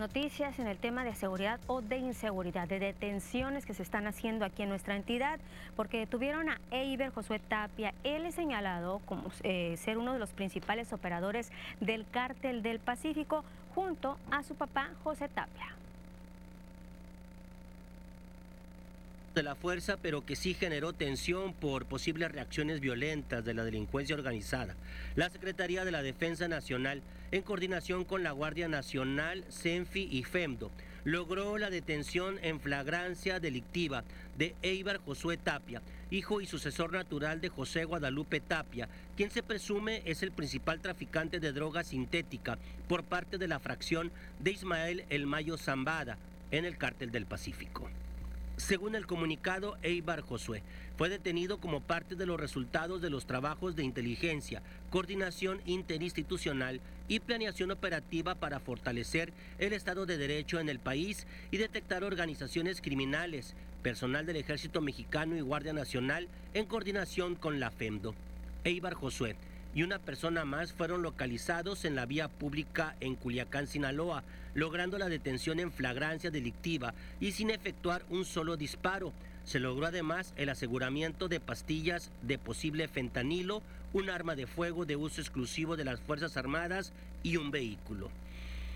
Noticias en el tema de seguridad o de inseguridad, de detenciones que se están haciendo aquí en nuestra entidad, porque detuvieron a Eiber Josué Tapia. Él es señalado como eh, ser uno de los principales operadores del cártel del Pacífico, junto a su papá José Tapia. De la fuerza, pero que sí generó tensión por posibles reacciones violentas de la delincuencia organizada. La Secretaría de la Defensa Nacional, en coordinación con la Guardia Nacional, CENFI y FEMDO, logró la detención en flagrancia delictiva de Eibar Josué Tapia, hijo y sucesor natural de José Guadalupe Tapia, quien se presume es el principal traficante de droga sintética por parte de la fracción de Ismael El Mayo Zambada en el cártel del Pacífico. Según el comunicado, Eibar Josué fue detenido como parte de los resultados de los trabajos de inteligencia, coordinación interinstitucional y planeación operativa para fortalecer el Estado de Derecho en el país y detectar organizaciones criminales, personal del Ejército Mexicano y Guardia Nacional en coordinación con la FEMDO. Eibar Josué y una persona más fueron localizados en la vía pública en Culiacán, Sinaloa, logrando la detención en flagrancia delictiva y sin efectuar un solo disparo. Se logró además el aseguramiento de pastillas de posible fentanilo, un arma de fuego de uso exclusivo de las Fuerzas Armadas y un vehículo.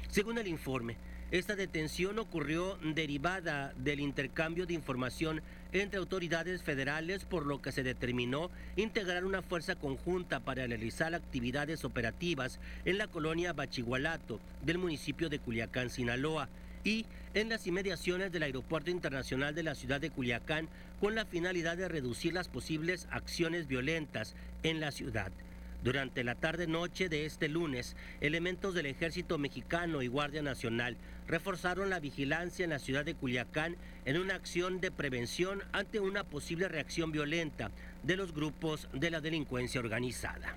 Según el informe, esta detención ocurrió derivada del intercambio de información entre autoridades federales, por lo que se determinó integrar una fuerza conjunta para realizar actividades operativas en la colonia Bachigualato del municipio de Culiacán, Sinaloa y en las inmediaciones del Aeropuerto Internacional de la ciudad de Culiacán con la finalidad de reducir las posibles acciones violentas en la ciudad. Durante la tarde-noche de este lunes, elementos del Ejército Mexicano y Guardia Nacional reforzaron la vigilancia en la ciudad de Culiacán en una acción de prevención ante una posible reacción violenta de los grupos de la delincuencia organizada.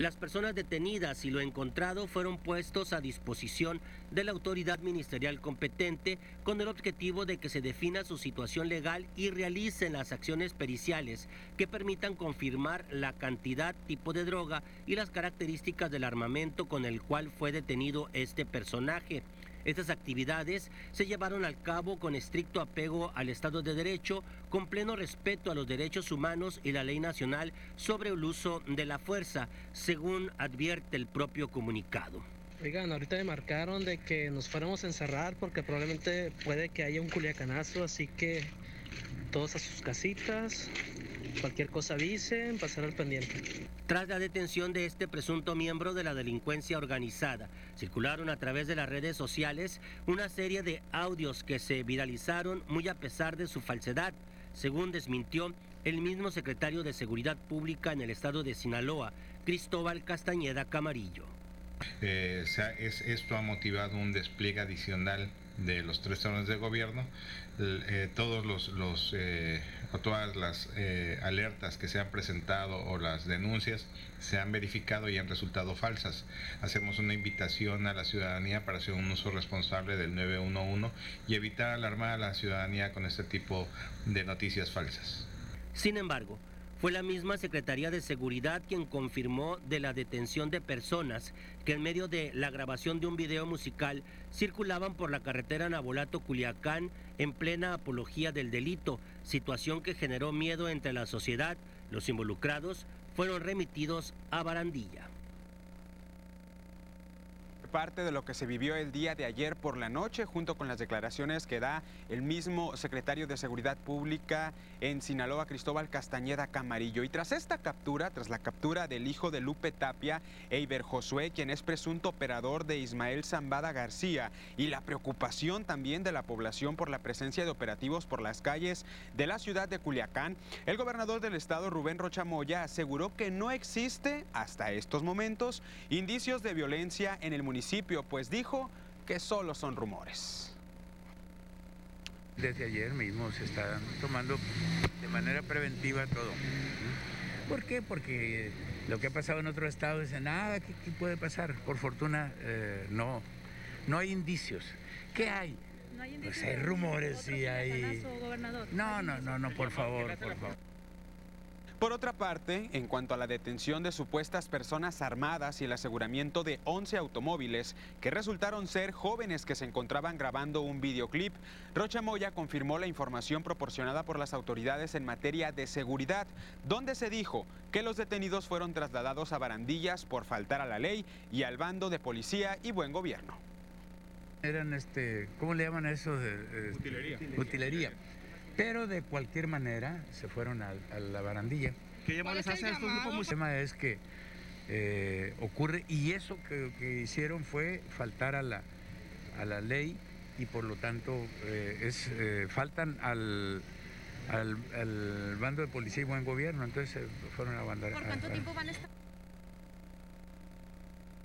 Las personas detenidas y lo encontrado fueron puestos a disposición de la autoridad ministerial competente con el objetivo de que se defina su situación legal y realicen las acciones periciales que permitan confirmar la cantidad, tipo de droga y las características del armamento con el cual fue detenido este personaje. Estas actividades se llevaron al cabo con estricto apego al Estado de Derecho, con pleno respeto a los derechos humanos y la ley nacional sobre el uso de la fuerza, según advierte el propio comunicado. Oigan, ahorita me marcaron de que nos fuéramos a encerrar porque probablemente puede que haya un culiacanazo, así que todos a sus casitas, Cualquier cosa avisen, pasar al pendiente. Tras la detención de este presunto miembro de la delincuencia organizada, circularon a través de las redes sociales una serie de audios que se viralizaron muy a pesar de su falsedad, según desmintió el mismo secretario de Seguridad Pública en el estado de Sinaloa, Cristóbal Castañeda Camarillo. Eh, esto ha motivado un despliegue adicional de los tres órdenes de gobierno, eh, todos los, eh, o todas las eh, alertas que se han presentado o las denuncias se han verificado y han resultado falsas. Hacemos una invitación a la ciudadanía para hacer un uso responsable del 911 y evitar alarmar a la ciudadanía con este tipo de noticias falsas. Sin embargo, fue la misma Secretaría de Seguridad quien confirmó de la detención de personas que en medio de la grabación de un video musical circulaban por la carretera Nabolato-Culiacán en plena apología del delito, situación que generó miedo entre la sociedad. Los involucrados fueron remitidos a Barandilla parte de lo que se vivió el día de ayer por la noche, junto con las declaraciones que da el mismo secretario de Seguridad Pública en Sinaloa, Cristóbal Castañeda Camarillo. Y tras esta captura, tras la captura del hijo de Lupe Tapia, Eiber Josué, quien es presunto operador de Ismael Zambada García, y la preocupación también de la población por la presencia de operativos por las calles de la ciudad de Culiacán, el gobernador del estado, Rubén Rochamoya, aseguró que no existe hasta estos momentos indicios de violencia en el municipio pues dijo que solo son rumores. Desde ayer mismo se está tomando de manera preventiva todo. ¿Por qué? Porque lo que ha pasado en otros estados dice nada, ¿qué, puede pasar? Por fortuna eh, no, no hay indicios. ¿Qué hay? No hay indicios. Pues hay rumores y hay. No, no, no, no, por favor, por favor. Por otra parte, en cuanto a la detención de supuestas personas armadas y el aseguramiento de 11 automóviles que resultaron ser jóvenes que se encontraban grabando un videoclip, Rocha Moya confirmó la información proporcionada por las autoridades en materia de seguridad, donde se dijo que los detenidos fueron trasladados a barandillas por faltar a la ley y al bando de policía y buen gobierno. Eran, este, ¿cómo le llaman eso? Utilería. Utilería. Pero de cualquier manera se fueron a, la barandilla. ¿Qué llamó les hace estos grupos? El tema es que eh, ocurre, y eso que, hicieron fue faltar a la, a la ley y por lo tanto eh, es, eh, faltan al, al, bando de policía y buen gobierno, entonces fueron a bandar. ¿Por cuánto tiempo van a estar?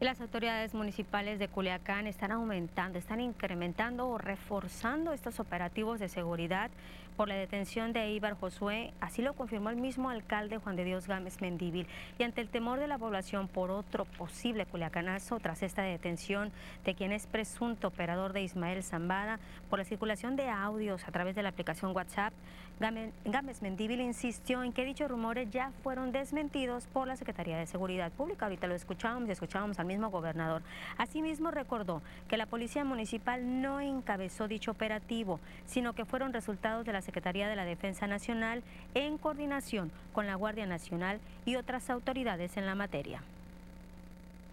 Las autoridades municipales de Culiacán están aumentando, están incrementando o reforzando estos operativos de seguridad por la detención de Ibar Josué, así lo confirmó el mismo alcalde Juan de Dios Gámez Mendívil. Y ante el temor de la población por otro posible culiacanazo tras esta detención de quien es presunto operador de Ismael Zambada por la circulación de audios a través de la aplicación WhatsApp, Gámez Mendívil insistió en que dichos rumores ya fueron desmentidos por la Secretaría de Seguridad Pública. Ahorita lo escuchábamos y escuchábamos al mismo gobernador. Asimismo recordó que la Policía Municipal no encabezó dicho operativo, sino que fueron resultados de la Secretaría de la Defensa Nacional en coordinación con la Guardia Nacional y otras autoridades en la materia.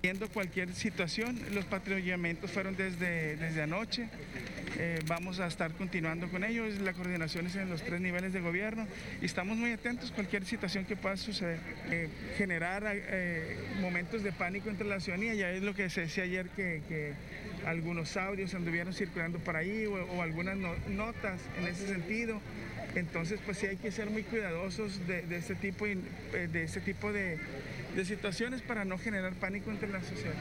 Viendo cualquier situación, los patrullamientos fueron desde, desde anoche. Eh, vamos a estar continuando con ellos. La coordinación es en los tres niveles de gobierno y estamos muy atentos a cualquier situación que pueda suceder. Eh, generar eh, momentos de pánico entre la ciudadanía, ya es lo que se decía ayer que, algunos audios anduvieron circulando por ahí o, algunas notas en ese sentido. Entonces, pues sí hay que ser muy cuidadosos de, este tipo, de, este tipo de de situaciones para no generar pánico entre la sociedad.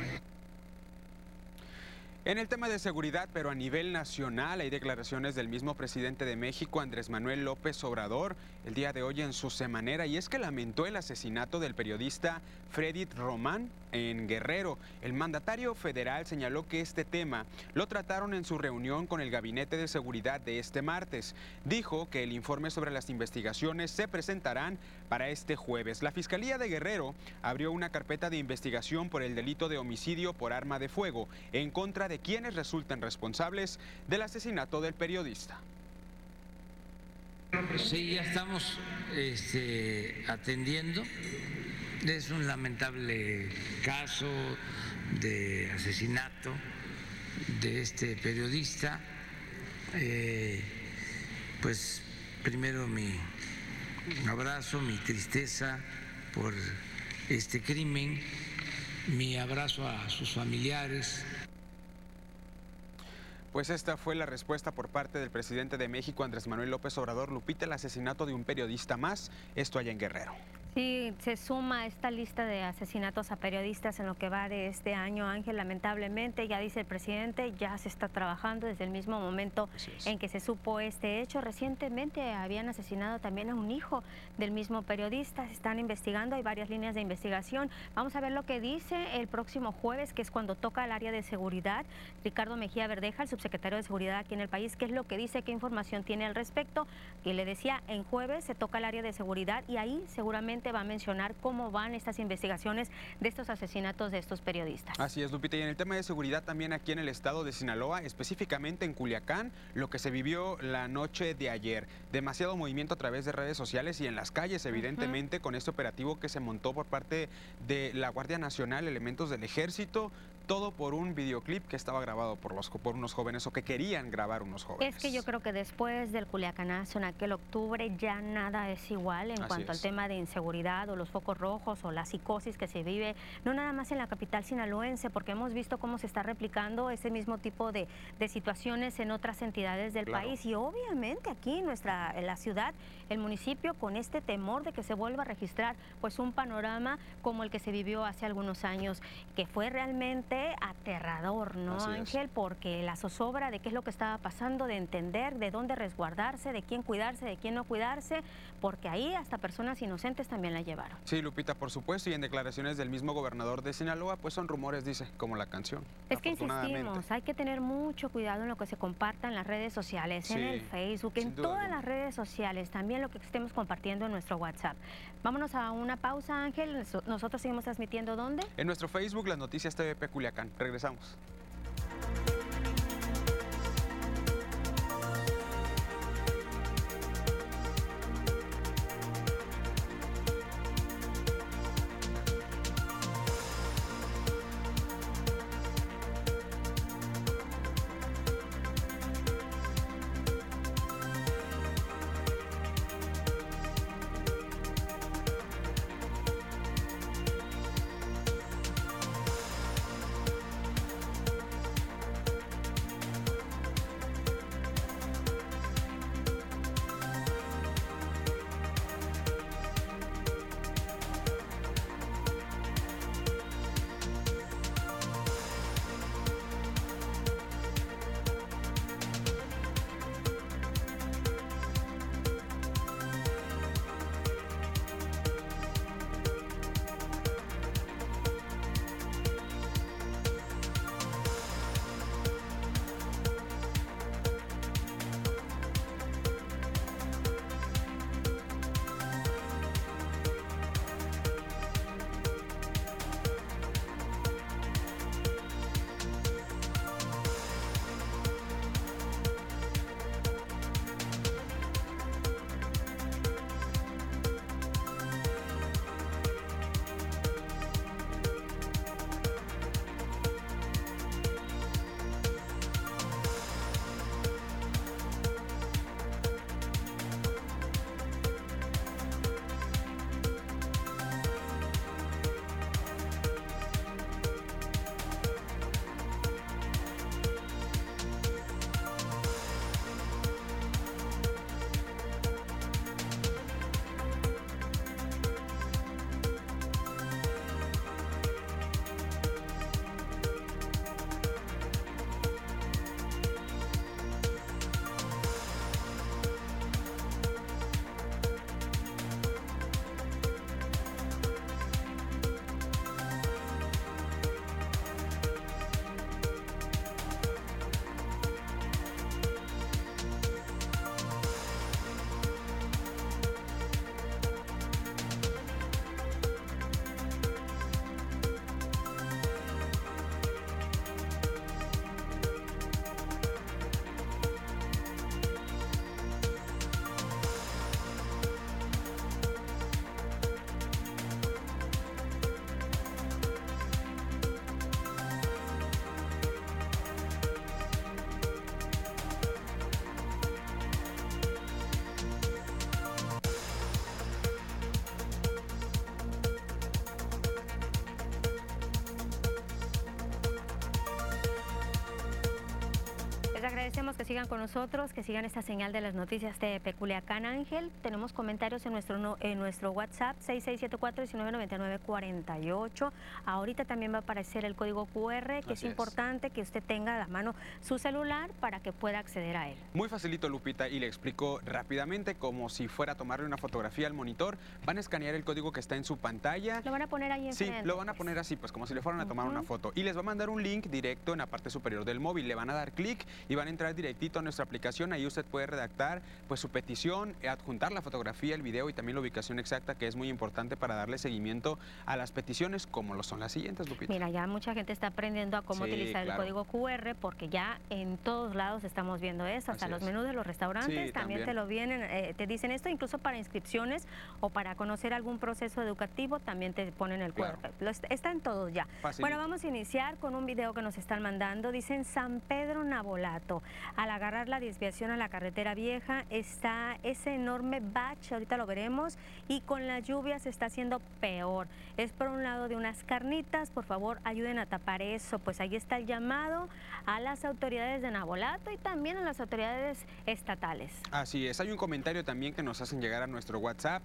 En el tema de seguridad, pero a nivel nacional, hay declaraciones del mismo presidente de México, Andrés Manuel López Obrador, el día de hoy en su semanera, y es que lamentó el asesinato del periodista Freddy Román en Guerrero. El mandatario federal señaló que este tema lo trataron en su reunión con el Gabinete de Seguridad de este martes. Dijo que el informe sobre las investigaciones se presentarán para este jueves. La Fiscalía de Guerrero abrió una carpeta de investigación por el delito de homicidio por arma de fuego en contra de quienes resultan responsables del asesinato del periodista. Sí, ya estamos este, atendiendo. Es un lamentable caso de asesinato de este periodista. Eh, pues primero mi abrazo, mi tristeza por este crimen, mi abrazo a sus familiares, pues esta fue la respuesta por parte del presidente de México, Andrés Manuel López Obrador, Lupita, el asesinato de un periodista más, esto allá en Guerrero. Sí, se suma esta lista de asesinatos a periodistas en lo que va de este año, Ángel. Lamentablemente, ya dice el presidente, ya se está trabajando desde el mismo momento en que se supo este hecho. Recientemente habían asesinado también a un hijo del mismo periodista. Se están investigando, hay varias líneas de investigación. Vamos a ver lo que dice el próximo jueves, que es cuando toca el área de seguridad. Ricardo Mejía Verdeja, el subsecretario de Seguridad aquí en el país, qué es lo que dice, qué información tiene al respecto. Que le decía, en jueves se toca el área de seguridad y ahí seguramente va a mencionar cómo van estas investigaciones de estos asesinatos de estos periodistas. Así es, Lupita. Y en el tema de seguridad también aquí en el estado de Sinaloa, específicamente en Culiacán, lo que se vivió la noche de ayer. Demasiado movimiento a través de redes sociales y en las calles, evidentemente, con este operativo que se montó por parte de la Guardia Nacional, elementos del ejército, todo por un videoclip que estaba grabado por, los, por unos jóvenes o que querían grabar unos jóvenes. Es que yo creo que después del Culiacanazo en aquel octubre ya nada es igual en cuanto al tema de inseguridad o los focos rojos o la psicosis que se vive, no nada más en la capital sinaloense, porque hemos visto cómo se está replicando ese mismo tipo de, situaciones en otras entidades del país y obviamente aquí en, nuestra, en la ciudad, el municipio con este temor de que se vuelva a registrar pues un panorama como el que se vivió hace algunos años, que fue realmente aterrador, ¿no, Ángel? Porque la zozobra de qué es lo que estaba pasando, de entender de dónde resguardarse, de quién cuidarse, de quién no cuidarse, porque ahí hasta personas inocentes también la llevaron. Sí, Lupita, por supuesto, y en declaraciones del mismo gobernador de Sinaloa, pues son rumores, dice, como la canción. Es que insistimos, hay que tener mucho cuidado en lo que se comparta en las redes sociales, en el Facebook, en todas las redes sociales, también lo que estemos compartiendo en nuestro WhatsApp. Vámonos a una pausa, Ángel. Nosotros seguimos transmitiendo dónde? En nuestro Facebook, las noticias TVP Culiacán. Regresamos. Agradecemos que sigan con nosotros, que sigan esta señal de las noticias de Peculiacán Ángel. Tenemos comentarios en nuestro, en nuestro WhatsApp 6674-1999-48. Ahorita también va a aparecer el código QR, que es importante que usted tenga a la mano su celular para que pueda acceder a él. Muy facilito, Lupita, y le explico rápidamente, como si fuera a tomarle una fotografía al monitor. Van a escanear el código que está en su pantalla. Lo van a poner ahí en Sí, lo van a poner así, pues como si le fueran a tomar una foto. Y les va a mandar un link directo en la parte superior del móvil. Le van a dar clic y van a entrar directito a nuestra aplicación. Ahí usted puede redactar pues su petición, adjuntar la fotografía, el video y también la ubicación exacta, que es muy importante para darle seguimiento a las peticiones, como lo son las siguientes, Lupita. Mira, ya mucha gente está aprendiendo a cómo utilizar el código QR, porque ya en todos lados estamos viendo eso, hasta los menús de los restaurantes también, te lo vienen, eh, te dicen esto, incluso para inscripciones o para conocer algún proceso educativo, también te ponen el QR. está en todos ya. Bueno, vamos a iniciar con un video que nos están mandando. Dicen San Pedro Nabolato. Al agarrar la desviación a la carretera vieja está ese enorme bache, ahorita lo veremos, y con las lluvias se está haciendo peor. Es por un lado de unas carnitas, por favor ayuden a tapar eso, pues ahí está el llamado a las autoridades de Nabolato y también a las autoridades estatales. Así es, hay un comentario también que nos hacen llegar a nuestro WhatsApp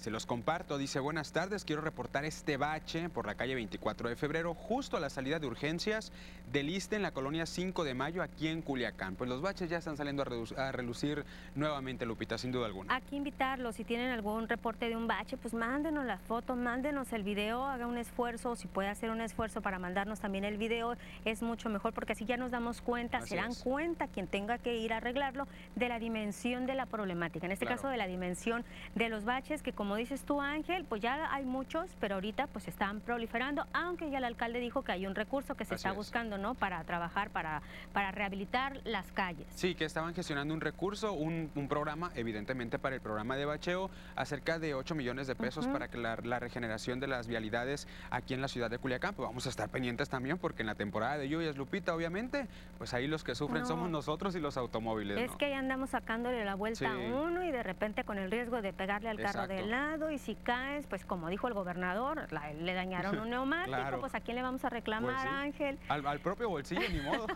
Se los comparto, dice buenas tardes, quiero reportar este bache por la calle 24 de febrero, justo a la salida de urgencias del ISTE en la colonia 5 de mayo aquí en Culiacán. Pues los baches ya están saliendo a, relucir nuevamente, Lupita, sin duda alguna. Aquí invitarlos, si tienen algún reporte de un bache, pues mándenos la foto, mándenos el video, haga un esfuerzo, si puede hacer un esfuerzo para mandarnos también el video, es mucho mejor porque así ya nos damos cuenta, se dan cuenta quien tenga que ir a arreglarlo de la dimensión de la problemática, en este caso de la dimensión de los baches que como como dices tú, Ángel, pues ya hay muchos, pero ahorita pues están proliferando, aunque ya el alcalde dijo que hay un recurso que se está buscando, ¿no? Para trabajar, para, para rehabilitar las calles. Sí, que estaban gestionando un recurso, un, programa, evidentemente para el programa de bacheo, acerca de 8 millones de pesos para que la, regeneración de las vialidades aquí en la ciudad de Culiacán, pues vamos a estar pendientes también, porque en la temporada de lluvias, Lupita, obviamente, pues ahí los que sufren somos nosotros y los automóviles. Es que ahí andamos sacándole la vuelta a uno y de repente con el riesgo de pegarle al carro de y si caes, pues como dijo el gobernador, le dañaron un neumático, pues a quién le vamos a reclamar, pues Ángel. Al, propio bolsillo, ni modo.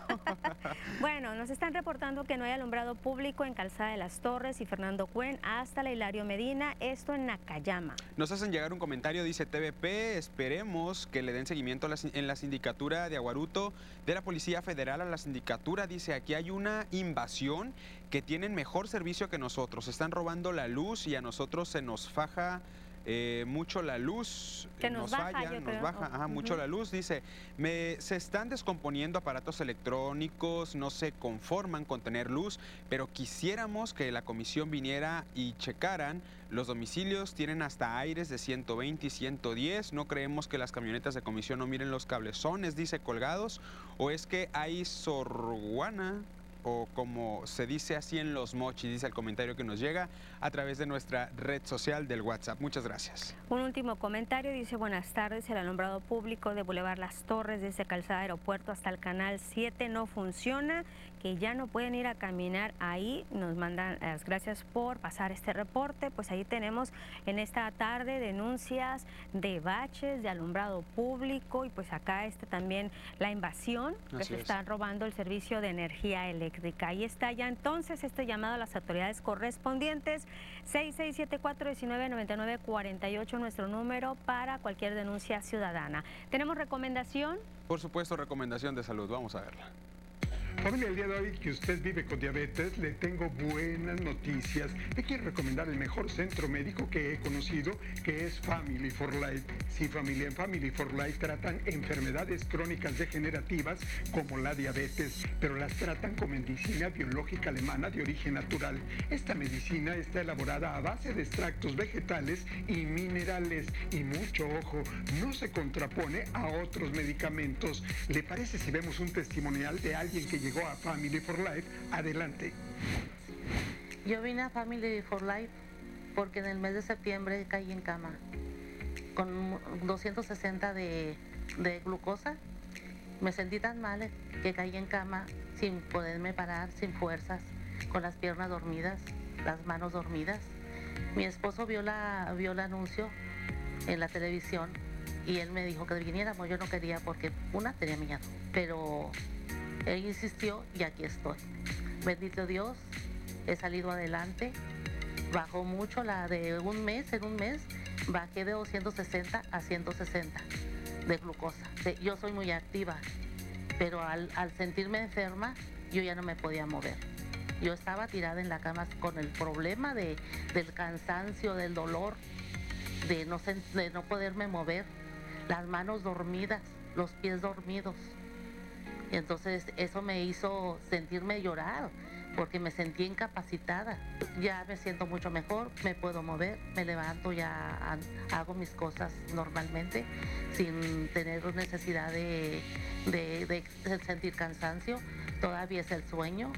bueno, nos están reportando que no hay alumbrado público en Calzada de las Torres y Fernando Cuen hasta la Hilario Medina, esto en Nakayama. Nos hacen llegar un comentario, dice TVP, esperemos que le den seguimiento en la sindicatura de Aguaruto de la Policía Federal a la sindicatura, dice aquí hay una invasión que tienen mejor servicio que nosotros. Están robando la luz y a nosotros se nos faja eh, mucho la luz, que nos, falla, nos baja mucho la luz. Dice, me, se están descomponiendo aparatos electrónicos, no se conforman con tener luz, pero quisiéramos que la comisión viniera y checaran. Los domicilios tienen hasta aires de 120 y 110. No creemos que las camionetas de comisión no miren los cablezones, dice colgados. O es que hay sorguana o como se dice así en los mochis, dice el comentario que nos llega a través de nuestra red social del WhatsApp. Muchas gracias. Un último comentario dice, buenas tardes, el alumbrado público de Boulevard Las Torres desde Calzada Aeropuerto hasta el Canal 7 no funciona que ya no pueden ir a caminar ahí. Nos mandan las gracias por pasar este reporte. Pues ahí tenemos en esta tarde denuncias de baches, de alumbrado público y pues acá está también la invasión que se está robando el servicio de energía eléctrica. Ahí está ya entonces este llamado a las autoridades correspondientes. 6674-1999-48 nuestro número para cualquier denuncia ciudadana. ¿Tenemos recomendación? Por supuesto, recomendación de salud. Vamos a verla. Familia, el día de hoy que usted vive con diabetes, le tengo buenas noticias. Le quiero recomendar el mejor centro médico que he conocido, que es Family for Life. Sí, familia, en Family for Life tratan enfermedades crónicas degenerativas como la diabetes, pero las tratan con medicina biológica alemana de origen natural. Esta medicina está elaborada a base de extractos vegetales y minerales. Y mucho ojo, no se contrapone a otros medicamentos. ¿Le parece si vemos un testimonial de alguien que llegó a Family for Life, adelante. Yo vine a Family for Life porque en el mes de septiembre caí en cama con 260 de, glucosa. Me sentí tan mal que caí en cama sin poderme parar, sin fuerzas, con las piernas dormidas, las manos dormidas. Mi esposo vio, la, vio el anuncio en la televisión y él me dijo que viniéramos. Yo no quería porque una tenía miedo, pero él insistió y aquí estoy. Bendito Dios, he salido adelante. Bajó mucho la de un mes, en un mes bajé de 260 a 160 de glucosa. Yo soy muy activa, pero al, sentirme enferma yo ya no me podía mover. Yo estaba tirada en la cama con el problema de, del cansancio, del dolor, de no, de no poderme mover, las manos dormidas, los pies dormidos. Entonces eso me hizo sentirme llorar porque me sentí incapacitada. Ya me siento mucho mejor, me puedo mover, me levanto, ya hago mis cosas normalmente sin tener necesidad de, sentir cansancio. Todavía es el sueño,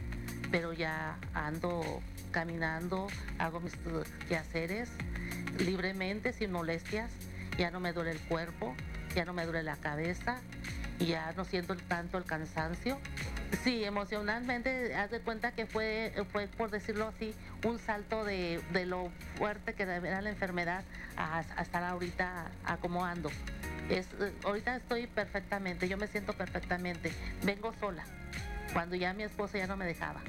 pero ya ando caminando, hago mis quehaceres libremente, sin molestias. Ya no me duele el cuerpo, ya no me duele la cabeza, ya no siento tanto el cansancio. Sí, emocionalmente, haz de cuenta que fue, fue por decirlo así, un salto de, lo fuerte que era la enfermedad a, estar ahorita acomodando. Es, ahorita estoy perfectamente, yo me siento perfectamente. Vengo sola, cuando ya mi esposa ya no me dejaba.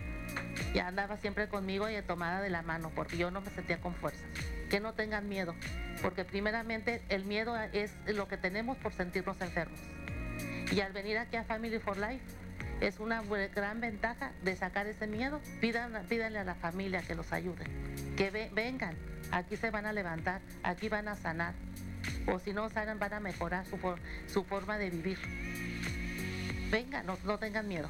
Ya andaba siempre conmigo y tomada de la mano, porque yo no me sentía con fuerzas. que no tengan miedo, porque primeramente el miedo es lo que tenemos por sentirnos enfermos. Y al venir aquí a Family for Life es una gran ventaja de sacar ese miedo. Pidan, pídanle a la familia que los ayude, que vengan, aquí se van a levantar, aquí van a sanar, o si no sanan van a mejorar su, su forma de vivir. Vengan, no, no tengan miedo.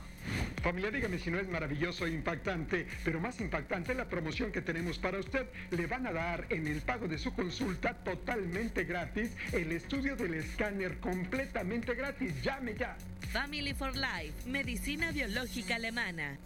Familia, dígame si no es maravilloso e impactante, pero más impactante la promoción que tenemos para usted. Le van a dar en el pago de su consulta totalmente gratis el estudio del escáner completamente gratis. Llame ya. Family for Life, medicina biológica alemana.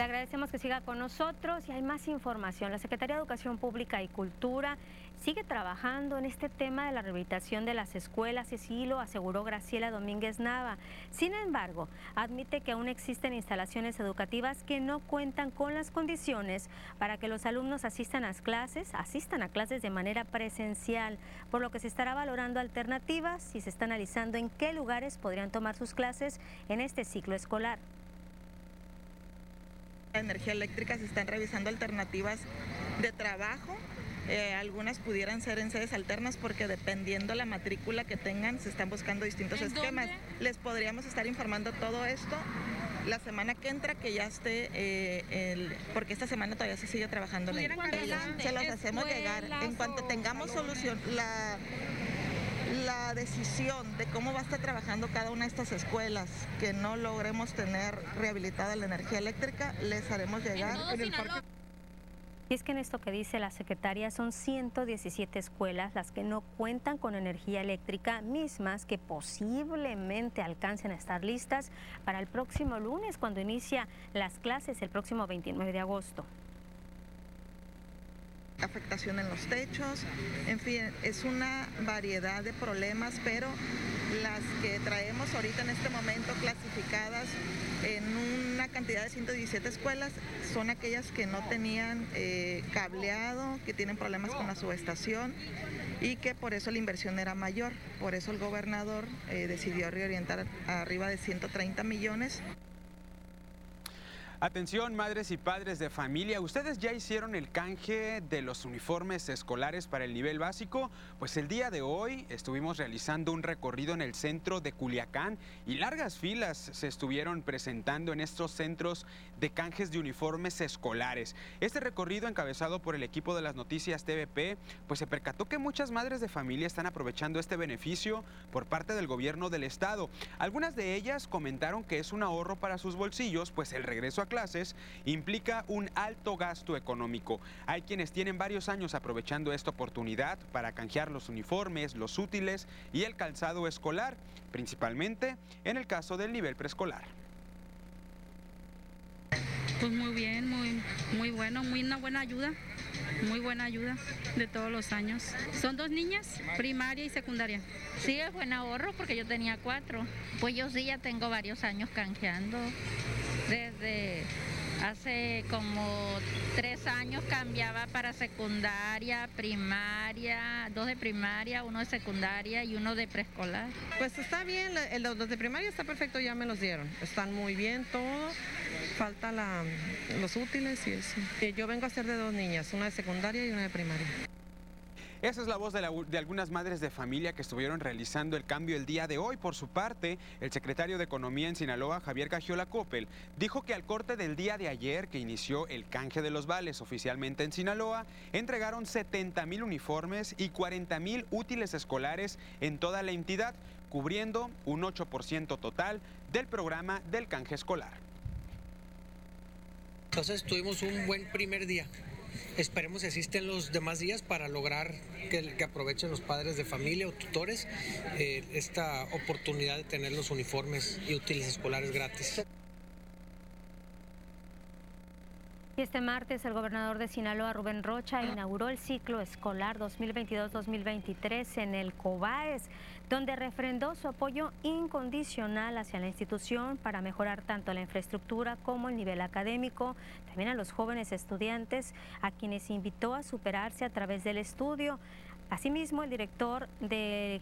Le agradecemos que siga con nosotros y hay más información. La Secretaría de Educación Pública y Cultura sigue trabajando en este tema de la rehabilitación de las escuelas, y así lo aseguró Graciela Domínguez Nava. Sin embargo, admite que aún existen instalaciones educativas que no cuentan con las condiciones para que los alumnos asistan a clases, asistan a clases de manera presencial, por lo que se estará valorando alternativas y se está analizando en qué lugares podrían tomar sus clases en este ciclo escolar energía eléctrica se están revisando alternativas de trabajo. Eh, algunas pudieran ser en sedes alternas porque dependiendo la matrícula que tengan se están buscando distintos esquemas. Les podríamos estar informando todo esto la semana que entra que ya esté, eh, porque esta semana todavía se sigue trabajando en ello. Se los hacemos llegar. En cuanto tengamos solución, la la decisión de cómo va a estar trabajando cada una de estas escuelas que no logremos tener rehabilitada la energía eléctrica, les haremos llegar en el parque. Y es que en esto que dice la secretaria son 117 escuelas las que no cuentan con energía eléctrica, mismas que posiblemente alcancen a estar listas para el próximo lunes cuando inicia las clases el próximo 29 de agosto afectación en los techos, en fin, es una variedad de problemas, pero las que traemos ahorita en este momento clasificadas en una cantidad de 117 escuelas son aquellas que no tenían eh, cableado, que tienen problemas con la subestación y que por eso la inversión era mayor. Por eso el gobernador eh, decidió reorientar arriba de 130 millones. Atención, madres y padres de familia, ¿ustedes ya hicieron el canje de los uniformes escolares para el nivel básico? Pues el día de hoy estuvimos realizando un recorrido en el centro de Culiacán y largas filas se estuvieron presentando en estos centros de canjes de uniformes escolares. Este recorrido encabezado por el equipo de las noticias TVP, pues se percató que muchas madres de familia están aprovechando este beneficio por parte del gobierno del estado. Algunas de ellas comentaron que es un ahorro para sus bolsillos, pues el regreso a clases implica un alto gasto económico. Hay quienes tienen varios años aprovechando esta oportunidad para canjear los uniformes, los útiles y el calzado escolar, principalmente en el caso del nivel preescolar. Pues muy bien, muy, muy bueno, muy una buena ayuda, muy buena ayuda de todos los años. Son dos niñas, primaria y secundaria. Sí, es buen ahorro porque yo tenía cuatro. Pues yo sí ya tengo varios años canjeando desde hace como tres años cambiaba para secundaria, primaria, dos de primaria, uno de secundaria y uno de preescolar. Pues está bien, los de primaria está perfecto, ya me los dieron. Están muy bien todo, falta los útiles y eso. Yo vengo a hacer de dos niñas, una de secundaria y una de primaria. Esa es la voz de, algunas madres de familia que estuvieron realizando el cambio el día de hoy. Por su parte, el secretario de Economía en Sinaloa, Javier Gagiola Coppel, dijo que al corte del día de ayer, que inició el canje de los vales oficialmente en Sinaloa, entregaron 70 mil uniformes y 40 mil útiles escolares en toda la entidad, cubriendo un 8% total del programa del canje escolar. Entonces tuvimos un buen primer día. Esperemos que asisten los demás días para lograr que, aprovechen los padres de familia o tutores eh, esta oportunidad de tener los uniformes y útiles escolares gratis. Este martes el gobernador de Sinaloa, Rubén Rocha, inauguró el ciclo escolar 2022-2023 en el COBAES, donde refrendó su apoyo incondicional hacia la institución para mejorar tanto la infraestructura como el nivel académico, también a los jóvenes estudiantes, a quienes invitó a superarse a través del estudio. Asimismo, el director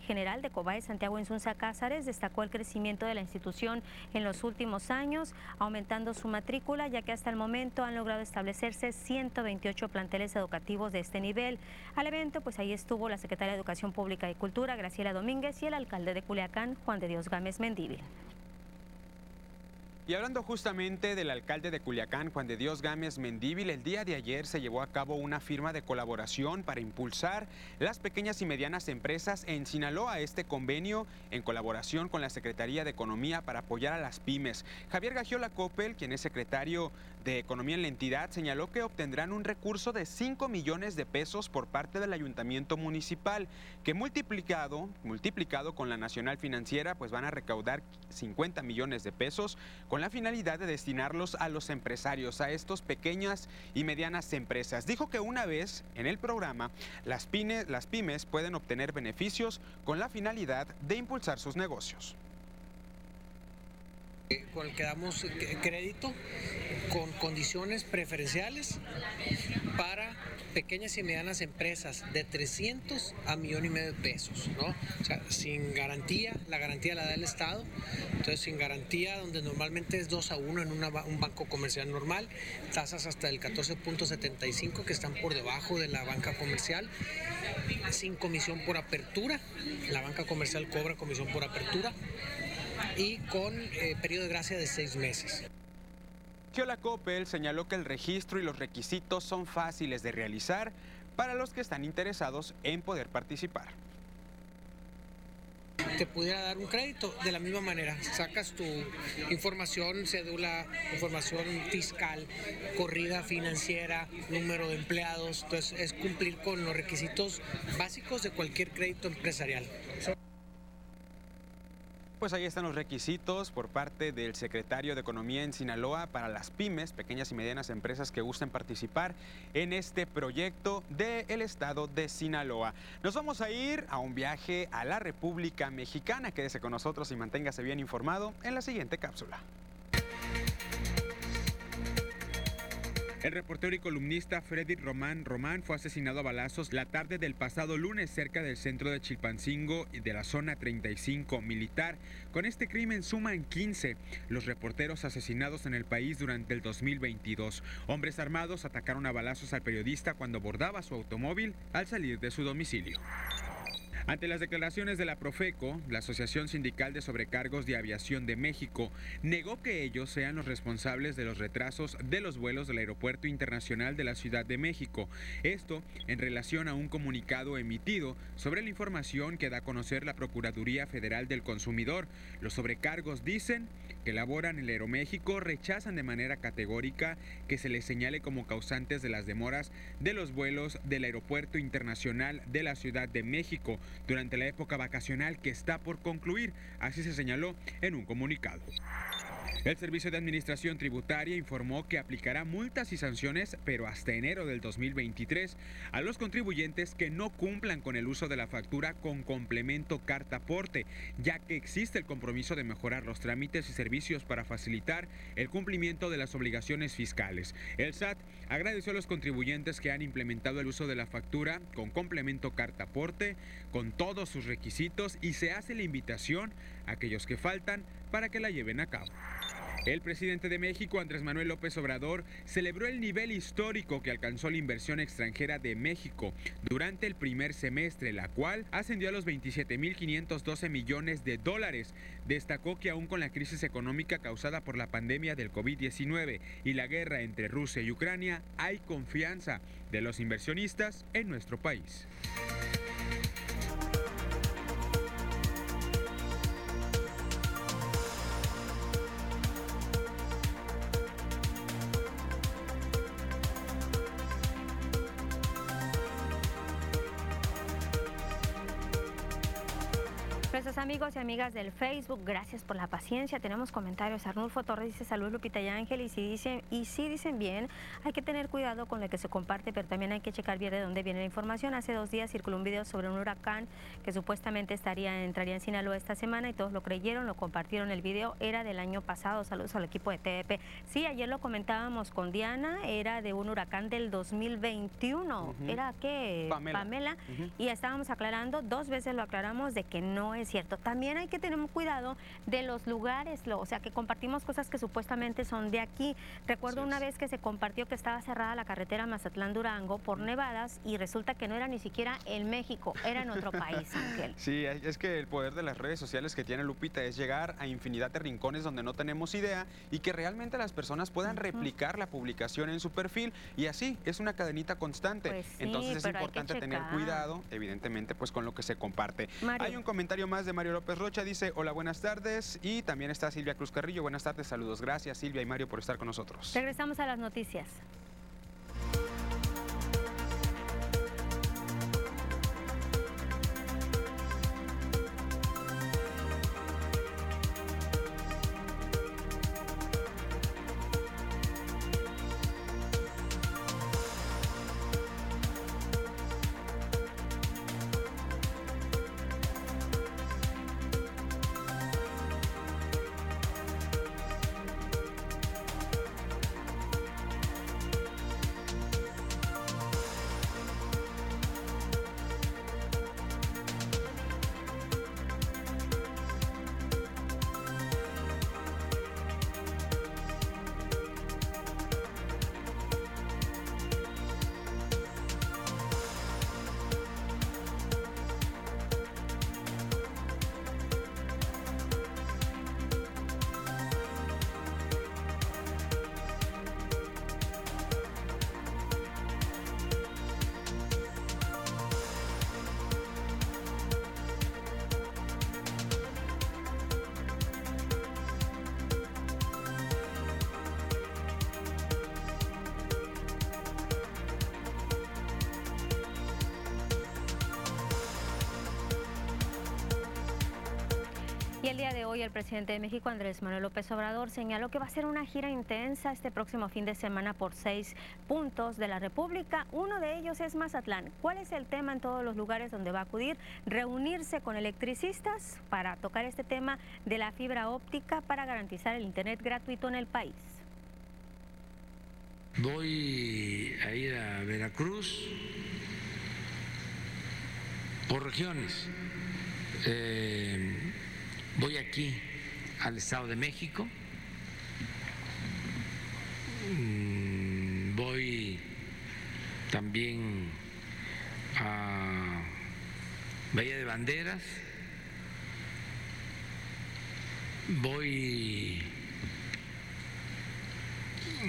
general de COBAE, Santiago Insunza Cázares, destacó el crecimiento de la institución en los últimos años, aumentando su matrícula, ya que hasta el momento han logrado establecerse 128 planteles educativos de este nivel. Al evento, pues ahí estuvo la secretaria de Educación Pública y Cultura, Graciela Domínguez, y el alcalde de Culiacán, Juan de Dios Gámez Mendívil. Y hablando justamente del alcalde de Culiacán, Juan de Dios Gámez Mendíbil, el día de ayer se llevó a cabo una firma de colaboración para impulsar las pequeñas y medianas empresas en Sinaloa. Este convenio en colaboración con la Secretaría de Economía para apoyar a las pymes. Javier Gagiola Coppel, quien es secretario de Economía en la entidad, señaló que obtendrán un recurso de 5 millones de pesos por parte del ayuntamiento municipal, que multiplicado, multiplicado con la Nacional Financiera, pues van a recaudar 50 millones de pesos la finalidad de destinarlos a los empresarios, a estos pequeñas y medianas empresas. Dijo que una vez en el programa, las pymes, las pymes pueden obtener beneficios con la finalidad de impulsar sus negocios con el que damos crédito con condiciones preferenciales para pequeñas y medianas empresas de 300 a millón y medio de pesos, ¿no? O sea, sin garantía, la garantía la da el Estado, entonces sin garantía, donde normalmente es 2 a 1 en un banco comercial normal, tasas hasta el 14.75 que están por debajo de la banca comercial, sin comisión por apertura, la banca comercial cobra comisión por apertura, y con eh, periodo de gracia de seis meses. Giola Coppel señaló que el registro y los requisitos son fáciles de realizar para los que están interesados en poder participar te pudiera dar un crédito de la misma manera. Sacas tu información, cédula, información fiscal, corrida financiera, número de empleados. Entonces es cumplir con los requisitos básicos de cualquier crédito empresarial. Pues ahí están los requisitos por parte del secretario de Economía en Sinaloa para las pymes, pequeñas y medianas empresas que gusten participar en este proyecto del estado de Sinaloa. Nos vamos a ir a un viaje a la República Mexicana. Quédese con nosotros y manténgase bien informado en la siguiente cápsula. El reportero y columnista Freddy Román Román fue asesinado a balazos la tarde del pasado lunes cerca del centro de Chilpancingo y de la zona 35 militar. Con este crimen suman 15 los reporteros asesinados en el país durante el 2022. Hombres armados atacaron a balazos al periodista cuando bordaba su automóvil al salir de su domicilio. Ante las declaraciones de la Profeco, la Asociación Sindical de Sobrecargos de Aviación de México negó que ellos sean los responsables de los retrasos de los vuelos del Aeropuerto Internacional de la Ciudad de México. Esto en relación a un comunicado emitido sobre la información que da a conocer la Procuraduría Federal del Consumidor. Los sobrecargos dicen que elaboran el Aeroméxico rechazan de manera categórica que se les señale como causantes de las demoras de los vuelos del Aeropuerto Internacional de la Ciudad de México durante la época vacacional que está por concluir, así se señaló en un comunicado. El Servicio de Administración Tributaria informó que aplicará multas y sanciones, pero hasta enero del 2023, a los contribuyentes que no cumplan con el uso de la factura con complemento carta aporte, ya que existe el compromiso de mejorar los trámites y servicios para facilitar el cumplimiento de las obligaciones fiscales. El SAT agradeció a los contribuyentes que han implementado el uso de la factura con complemento carta aporte, con todos sus requisitos y se hace la invitación aquellos que faltan para que la lleven a cabo. El presidente de México, Andrés Manuel López Obrador, celebró el nivel histórico que alcanzó la inversión extranjera de México durante el primer semestre, la cual ascendió a los 27.512 millones de dólares. Destacó que aún con la crisis económica causada por la pandemia del COVID-19 y la guerra entre Rusia y Ucrania, hay confianza de los inversionistas en nuestro país. Nuestros amigos y amigas del Facebook, gracias por la paciencia. Tenemos comentarios. Arnulfo Torres dice salud Lupita y Ángel y si dicen y si dicen bien, hay que tener cuidado con lo que se comparte, pero también hay que checar bien de dónde viene la información. Hace dos días circuló un video sobre un huracán que supuestamente estaría entraría en Sinaloa esta semana y todos lo creyeron, lo compartieron. El video era del año pasado. Saludos al equipo de TDP. Sí, ayer lo comentábamos con Diana, era de un huracán del 2021. ¿Era qué? Pamela. Y estábamos aclarando, dos veces lo aclaramos de que no es cierto. También hay que tener cuidado de los lugares, lo, o sea, que compartimos cosas que supuestamente son de aquí. Recuerdo una vez que se compartió que estaba cerrada la carretera Mazatlán-Durango por nevadas y resulta que no era ni siquiera en México, era en otro país, Ángel. Sí, es que el poder de las redes sociales que tiene Lupita es llegar a infinidad de rincones donde no tenemos idea y que realmente las personas puedan replicar la publicación en su perfil y así es una cadenita constante. Pues sí, Entonces es importante tener cuidado, evidentemente, pues con lo que se comparte. Mario. Hay un comentario más de Mario López Rocha, dice, hola, buenas tardes. Y también está Silvia Cruz Carrillo, buenas tardes, saludos. Gracias Silvia y Mario por estar con nosotros. Regresamos a las noticias. Día de hoy el presidente de México, Andrés Manuel López Obrador, señaló que va a ser una gira intensa este próximo fin de semana por seis puntos de la República. Uno de ellos es Mazatlán. ¿Cuál es el tema en todos los lugares donde va a acudir? Reunirse con electricistas para tocar este tema de la fibra óptica para garantizar el Internet gratuito en el país. voy a ir a Veracruz por regiones. Eh, voy aquí al Estado de México, mm, voy también a Bahía de Banderas, voy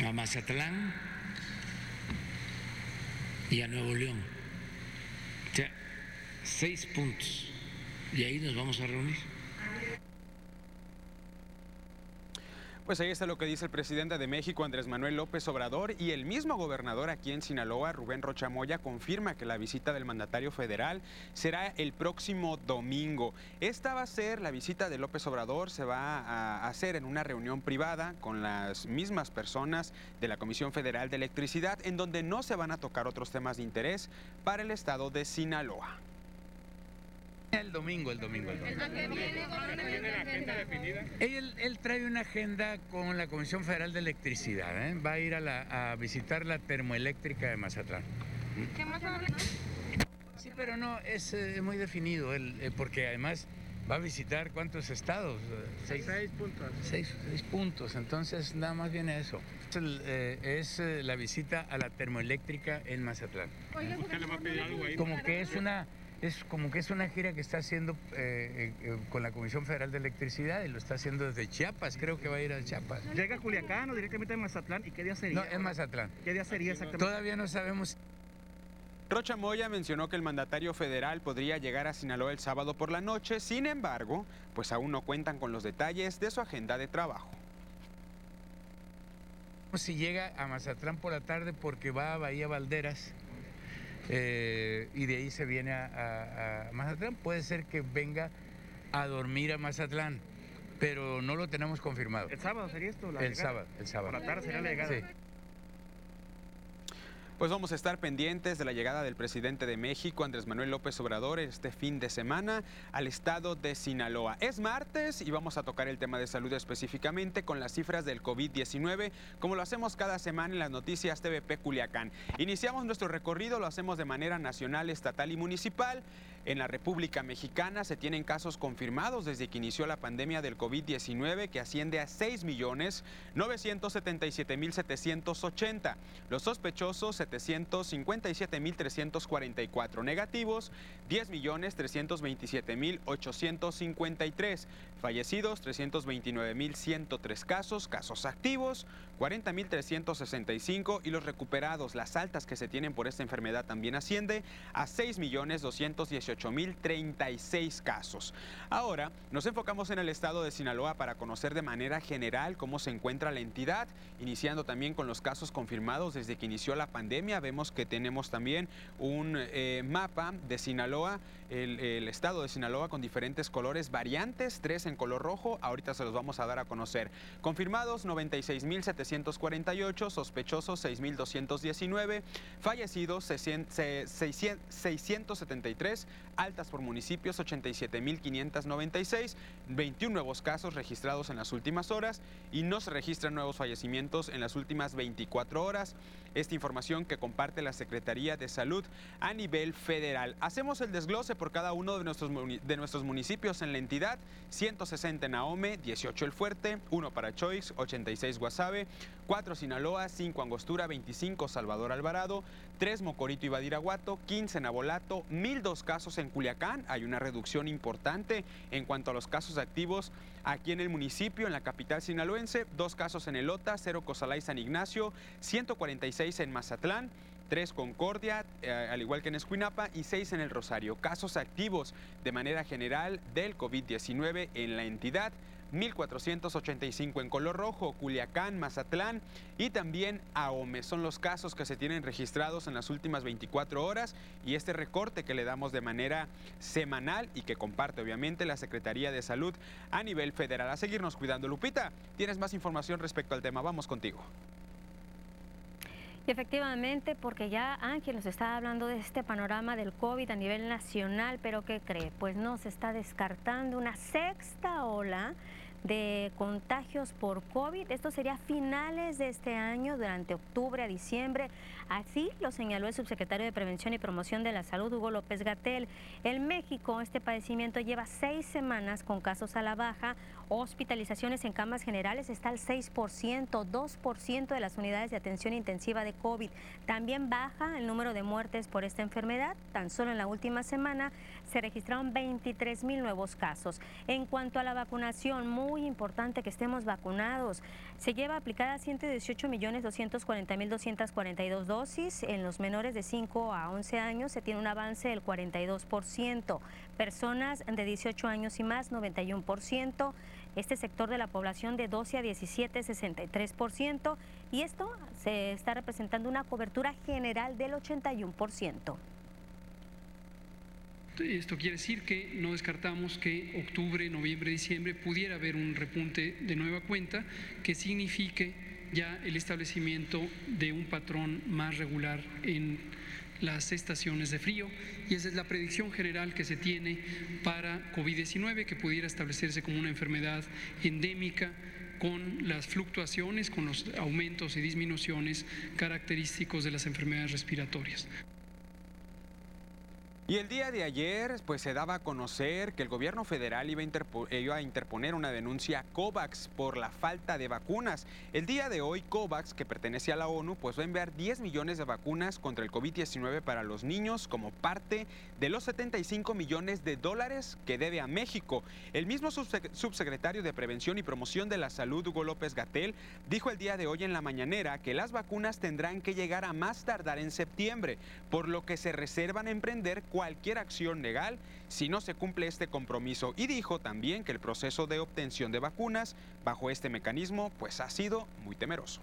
a Mazatlán y a Nuevo León. O sea, seis puntos. Y ahí nos vamos a reunir. Pues ahí está lo que dice el presidente de México, Andrés Manuel López Obrador, y el mismo gobernador aquí en Sinaloa, Rubén Rochamoya, confirma que la visita del mandatario federal será el próximo domingo. Esta va a ser la visita de López Obrador, se va a hacer en una reunión privada con las mismas personas de la Comisión Federal de Electricidad, en donde no se van a tocar otros temas de interés para el estado de Sinaloa. El domingo, el domingo, el domingo. Él, él trae una agenda con la Comisión Federal de Electricidad. ¿eh? Va a ir a, la- a visitar la termoeléctrica de Mazatlán. ¿Qué más Sí, pero no, es eh, muy definido, él, eh, porque además va a visitar cuántos estados. Eh, Seis, puntos. Seis, seis puntos, entonces nada más viene eso. Es, el, eh, es, eh, la visita a la termoeléctrica en Mazatlán. ¿Usted le va a pedir algo ahí? Como que es una, es como que es una gira que está haciendo eh, eh, eh, con la Comisión Federal de Electricidad y lo está haciendo desde Chiapas, creo que va a ir a Chiapas. ¿Llega a Culiacán o directamente a Mazatlán? ¿Y qué día sería? No, en Mazatlán. ¿Qué día sería exactamente? Todavía no sabemos. Rocha Moya mencionó que el mandatario federal podría llegar a Sinaloa el sábado por la noche, sin embargo, pues aún no cuentan con los detalles de su agenda de trabajo. si llega a Mazatlán por la tarde porque va a Bahía Valderas eh, y de ahí se viene a, a- a Mazatlán. Puede ser que venga a dormir a Mazatlán, pero no lo tenemos confirmado. ¿El sábado sería esto? la El llegada? sábado, el sábado. Por la tarde sería la llegada. Sí. Pues vamos a estar pendientes de la llegada del presidente de México, Andrés Manuel López Obrador, este fin de semana al estado de Sinaloa. Es martes y vamos a tocar el tema de salud específicamente con las cifras del COVID-19, como lo hacemos cada semana en las noticias TVP Culiacán. Iniciamos nuestro recorrido, lo hacemos de manera nacional, estatal y municipal. En la República Mexicana se tienen casos confirmados desde que inició la pandemia del COVID-19 que asciende a 6.977.780. Los sospechosos 757.344. Negativos 10.327.853. Fallecidos 329.103 casos. Casos activos 40.365 y los recuperados, las altas que se tienen por esta enfermedad también asciende a 6.218.036 casos. Ahora nos enfocamos en el estado de Sinaloa para conocer de manera general cómo se encuentra la entidad, iniciando también con los casos confirmados desde que inició la pandemia. Vemos que tenemos también un eh, mapa de Sinaloa, el, estado de Sinaloa con diferentes colores variantes, tres en color rojo, ahorita se los vamos a dar a conocer. Confirmados 96.748, sospechosos 6.219, fallecidos 600 se- 600 673, altas por municipios 87.596, 21 nuevos casos registrados en las últimas horas y no se registran nuevos fallecimientos en las últimas 24 horas. Esta información que comparte la Secretaría de Salud a nivel federal. Hacemos el desglose por cada uno de nuestros, de nuestros municipios en la entidad. 160 en Ahome, 18 El Fuerte, 1 para Choix, 86 Guasave, 4 Sinaloa, 5 Angostura, 25 Salvador Alvarado, 3 Mocorito y Badiraguato, 15 en Abolato, 1002 casos en Culiacán. Hay una reducción importante en cuanto a los casos activos aquí en el municipio, en la capital sinaloense, dos casos en Elota, 0 Cosalá y San Ignacio, 146 en Mazatlán. 3 Concordia, eh, al igual que en Escuinapa, y 6 en el Rosario. Casos activos de manera general del COVID-19 en la entidad. 1.485 en color rojo, Culiacán, Mazatlán y también Ahome. Son los casos que se tienen registrados en las últimas 24 horas y este recorte que le damos de manera semanal y que comparte obviamente la Secretaría de Salud a nivel federal. A seguirnos cuidando. Lupita, tienes más información respecto al tema. Vamos contigo. Y efectivamente, porque ya Ángel nos está hablando de este panorama del COVID a nivel nacional, pero ¿qué cree? Pues no, se está descartando una sexta ola de contagios por COVID. Esto sería finales de este año, durante octubre a diciembre. Así lo señaló el subsecretario de Prevención y Promoción de la Salud, Hugo López Gatel. En México, este padecimiento lleva seis semanas con casos a la baja. Hospitalizaciones en camas generales está al 6%, 2% de las unidades de atención intensiva de COVID. También baja el número de muertes por esta enfermedad. Tan solo en la última semana se registraron 23 mil nuevos casos. En cuanto a la vacunación, muy importante que estemos vacunados. Se lleva aplicada 118 millones 240 mil 242 dosis. En los menores de 5 a 11 años se tiene un avance del 42%. Personas de 18 años y más, 91%. Este sector de la población de 12 a 17, 63%. Y esto se está representando una cobertura general del 81%. Esto quiere decir que no descartamos que octubre, noviembre, diciembre pudiera haber un repunte de nueva cuenta que signifique ya el establecimiento de un patrón más regular en las estaciones de frío y esa es la predicción general que se tiene para COVID-19 que pudiera establecerse como una enfermedad endémica con las fluctuaciones, con los aumentos y disminuciones característicos de las enfermedades respiratorias. Y el día de ayer, pues se daba a conocer que el gobierno federal iba a, interponer una denuncia a COVAX por la falta de vacunas. El día de hoy, COVAX, que pertenece a la ONU, pues va a enviar 10 millones de vacunas contra el COVID-19 para los niños como parte de los 75 millones de dólares que debe a México. El mismo subsecretario de Prevención y Promoción de la Salud, Hugo López Gatel, dijo el día de hoy en la mañanera que las vacunas tendrán que llegar a más tardar en septiembre, por lo que se reservan emprender cualquier acción legal si no se cumple este compromiso. Y dijo también que el proceso de obtención de vacunas bajo este mecanismo pues ha sido muy temeroso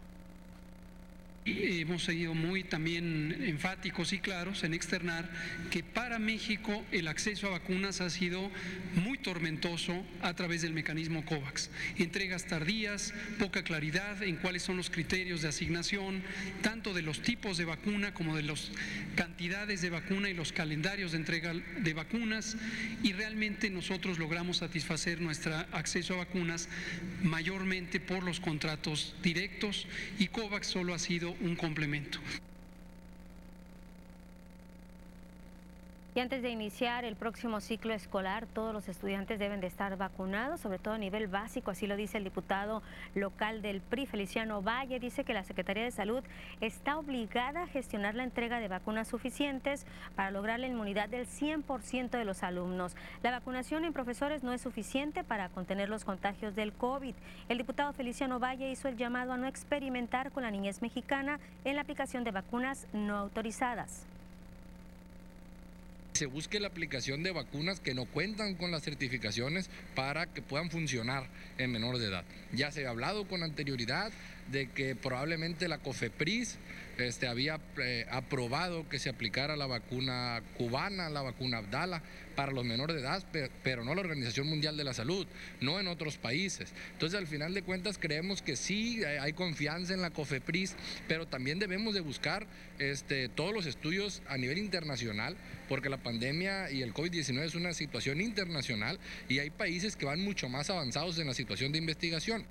hemos seguido muy también enfáticos y claros en externar que para México el acceso a vacunas ha sido muy tormentoso a través del mecanismo COVAX. Entregas tardías, poca claridad en cuáles son los criterios de asignación, tanto de los tipos de vacuna como de las cantidades de vacuna y los calendarios de entrega de vacunas y realmente nosotros logramos satisfacer nuestro acceso a vacunas mayormente por los contratos directos y COVAX solo ha sido un complemento. Y antes de iniciar el próximo ciclo escolar, todos los estudiantes deben de estar vacunados, sobre todo a nivel básico, así lo dice el diputado local del PRI, Feliciano Valle. Dice que la Secretaría de Salud está obligada a gestionar la entrega de vacunas suficientes para lograr la inmunidad del 100% de los alumnos. La vacunación en profesores no es suficiente para contener los contagios del COVID. El diputado Feliciano Valle hizo el llamado a no experimentar con la niñez mexicana en la aplicación de vacunas no autorizadas se busque la aplicación de vacunas que no cuentan con las certificaciones para que puedan funcionar en menores de edad. Ya se ha hablado con anterioridad de que probablemente la COFEPRIS este, había eh, aprobado que se aplicara la vacuna cubana, la vacuna Abdala, para los menores de edad, pero, no la Organización Mundial de la Salud, no en otros países. Entonces, al final de cuentas, creemos que sí hay confianza en la COFEPRIS, pero también debemos de buscar este, todos los estudios a nivel internacional, porque la pandemia y el COVID-19 es una situación internacional y hay países que van mucho más avanzados en la situación de investigación.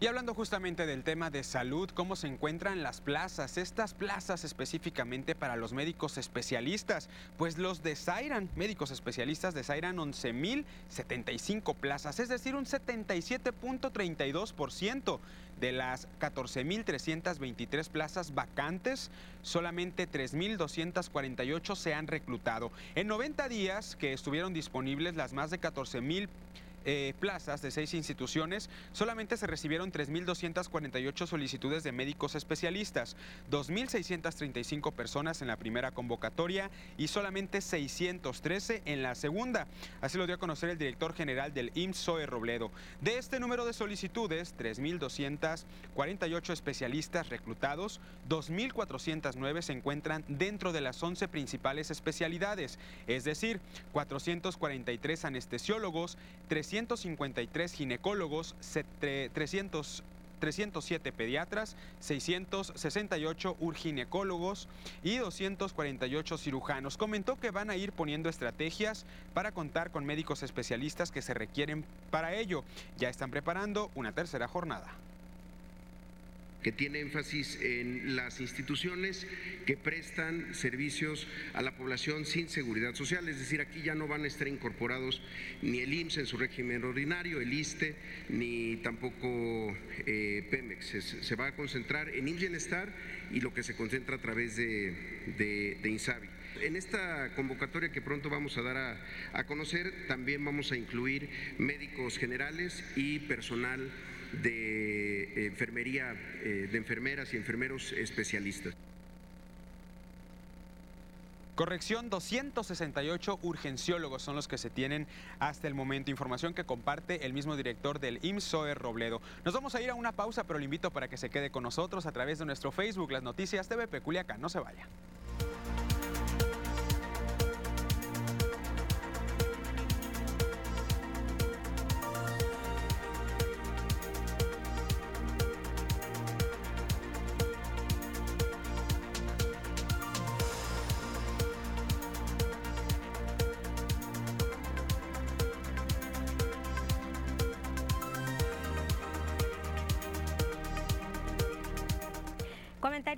Y hablando justamente del tema de salud, ¿cómo se encuentran las plazas? Estas plazas específicamente para los médicos especialistas. Pues los desairan, médicos especialistas desairan 11.075 plazas, es decir, un 77.32%. De las 14.323 plazas vacantes, solamente 3.248 se han reclutado. En 90 días que estuvieron disponibles las más de 14.000 eh, plazas de seis instituciones, solamente se recibieron 3.248 solicitudes de médicos especialistas, 2.635 personas en la primera convocatoria y solamente 613 en la segunda. Así lo dio a conocer el director general del IMSOE Robledo. De este número de solicitudes, 3.248 especialistas reclutados, 2.409 se encuentran dentro de las 11 principales especialidades, es decir, 443 anestesiólogos, 300 153 ginecólogos, 300 307 pediatras, 668 urginecólogos y 248 cirujanos. Comentó que van a ir poniendo estrategias para contar con médicos especialistas que se requieren para ello. Ya están preparando una tercera jornada tiene énfasis en las instituciones que prestan servicios a la población sin seguridad social, es decir, aquí ya no van a estar incorporados ni el IMSS en su régimen ordinario, el ISTE, ni tampoco eh, Pemex. Se, va a concentrar en IMSS Bienestar y lo que se concentra a través de, de, INSABI. En esta convocatoria que pronto vamos a dar a, a conocer, también vamos a incluir médicos generales y personal de enfermería, eh, de enfermeras y enfermeros especialistas. Corrección, 268 urgenciólogos son los que se tienen hasta el momento. Información que comparte el mismo director del IMSOE Robledo. Nos vamos a ir a una pausa, pero le invito para que se quede con nosotros a través de nuestro Facebook, Las Noticias TVP Culiacán. No se vaya.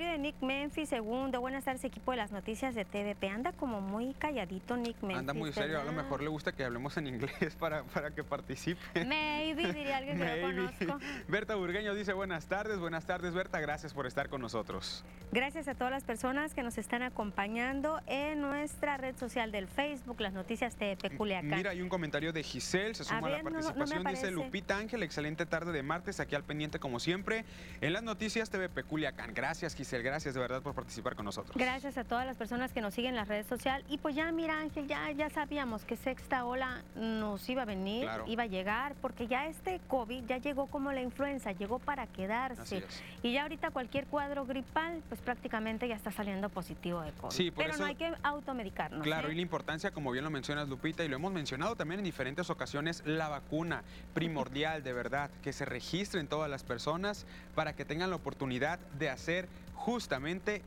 De Nick Memphis, segundo. Buenas tardes, equipo de las noticias de TVP. Anda como muy calladito Nick Memphis. Anda muy serio, a lo mejor le gusta que hablemos en inglés para, para que participe. Maybe, diría alguien que lo conozco. Berta Burgueño dice buenas tardes, buenas tardes Berta, gracias por estar con nosotros. Gracias a todas las personas que nos están acompañando en nuestra red social del Facebook, las noticias TVP Culiacán. Mira, hay un comentario de Giselle, se suma a, la participación, dice Lupita Ángel, excelente tarde de martes, aquí al pendiente como siempre, en las noticias TVP Culiacán. Gracias Giselle gracias de verdad por participar con nosotros. Gracias a todas las personas que nos siguen en las redes sociales. Y pues ya, mira, Ángel, ya, ya sabíamos que sexta ola nos iba a venir, iba a llegar, porque ya este COVID ya llegó como la influenza, llegó para quedarse. Y ya ahorita cualquier cuadro gripal, pues prácticamente ya está saliendo positivo de COVID. Sí, Pero no hay que automedicarnos. Claro, ¿eh? y la importancia, como bien lo mencionas, Lupita, y lo hemos mencionado también en diferentes ocasiones, la vacuna primordial, de verdad, que se registren todas las personas para que tengan la oportunidad de hacer justamente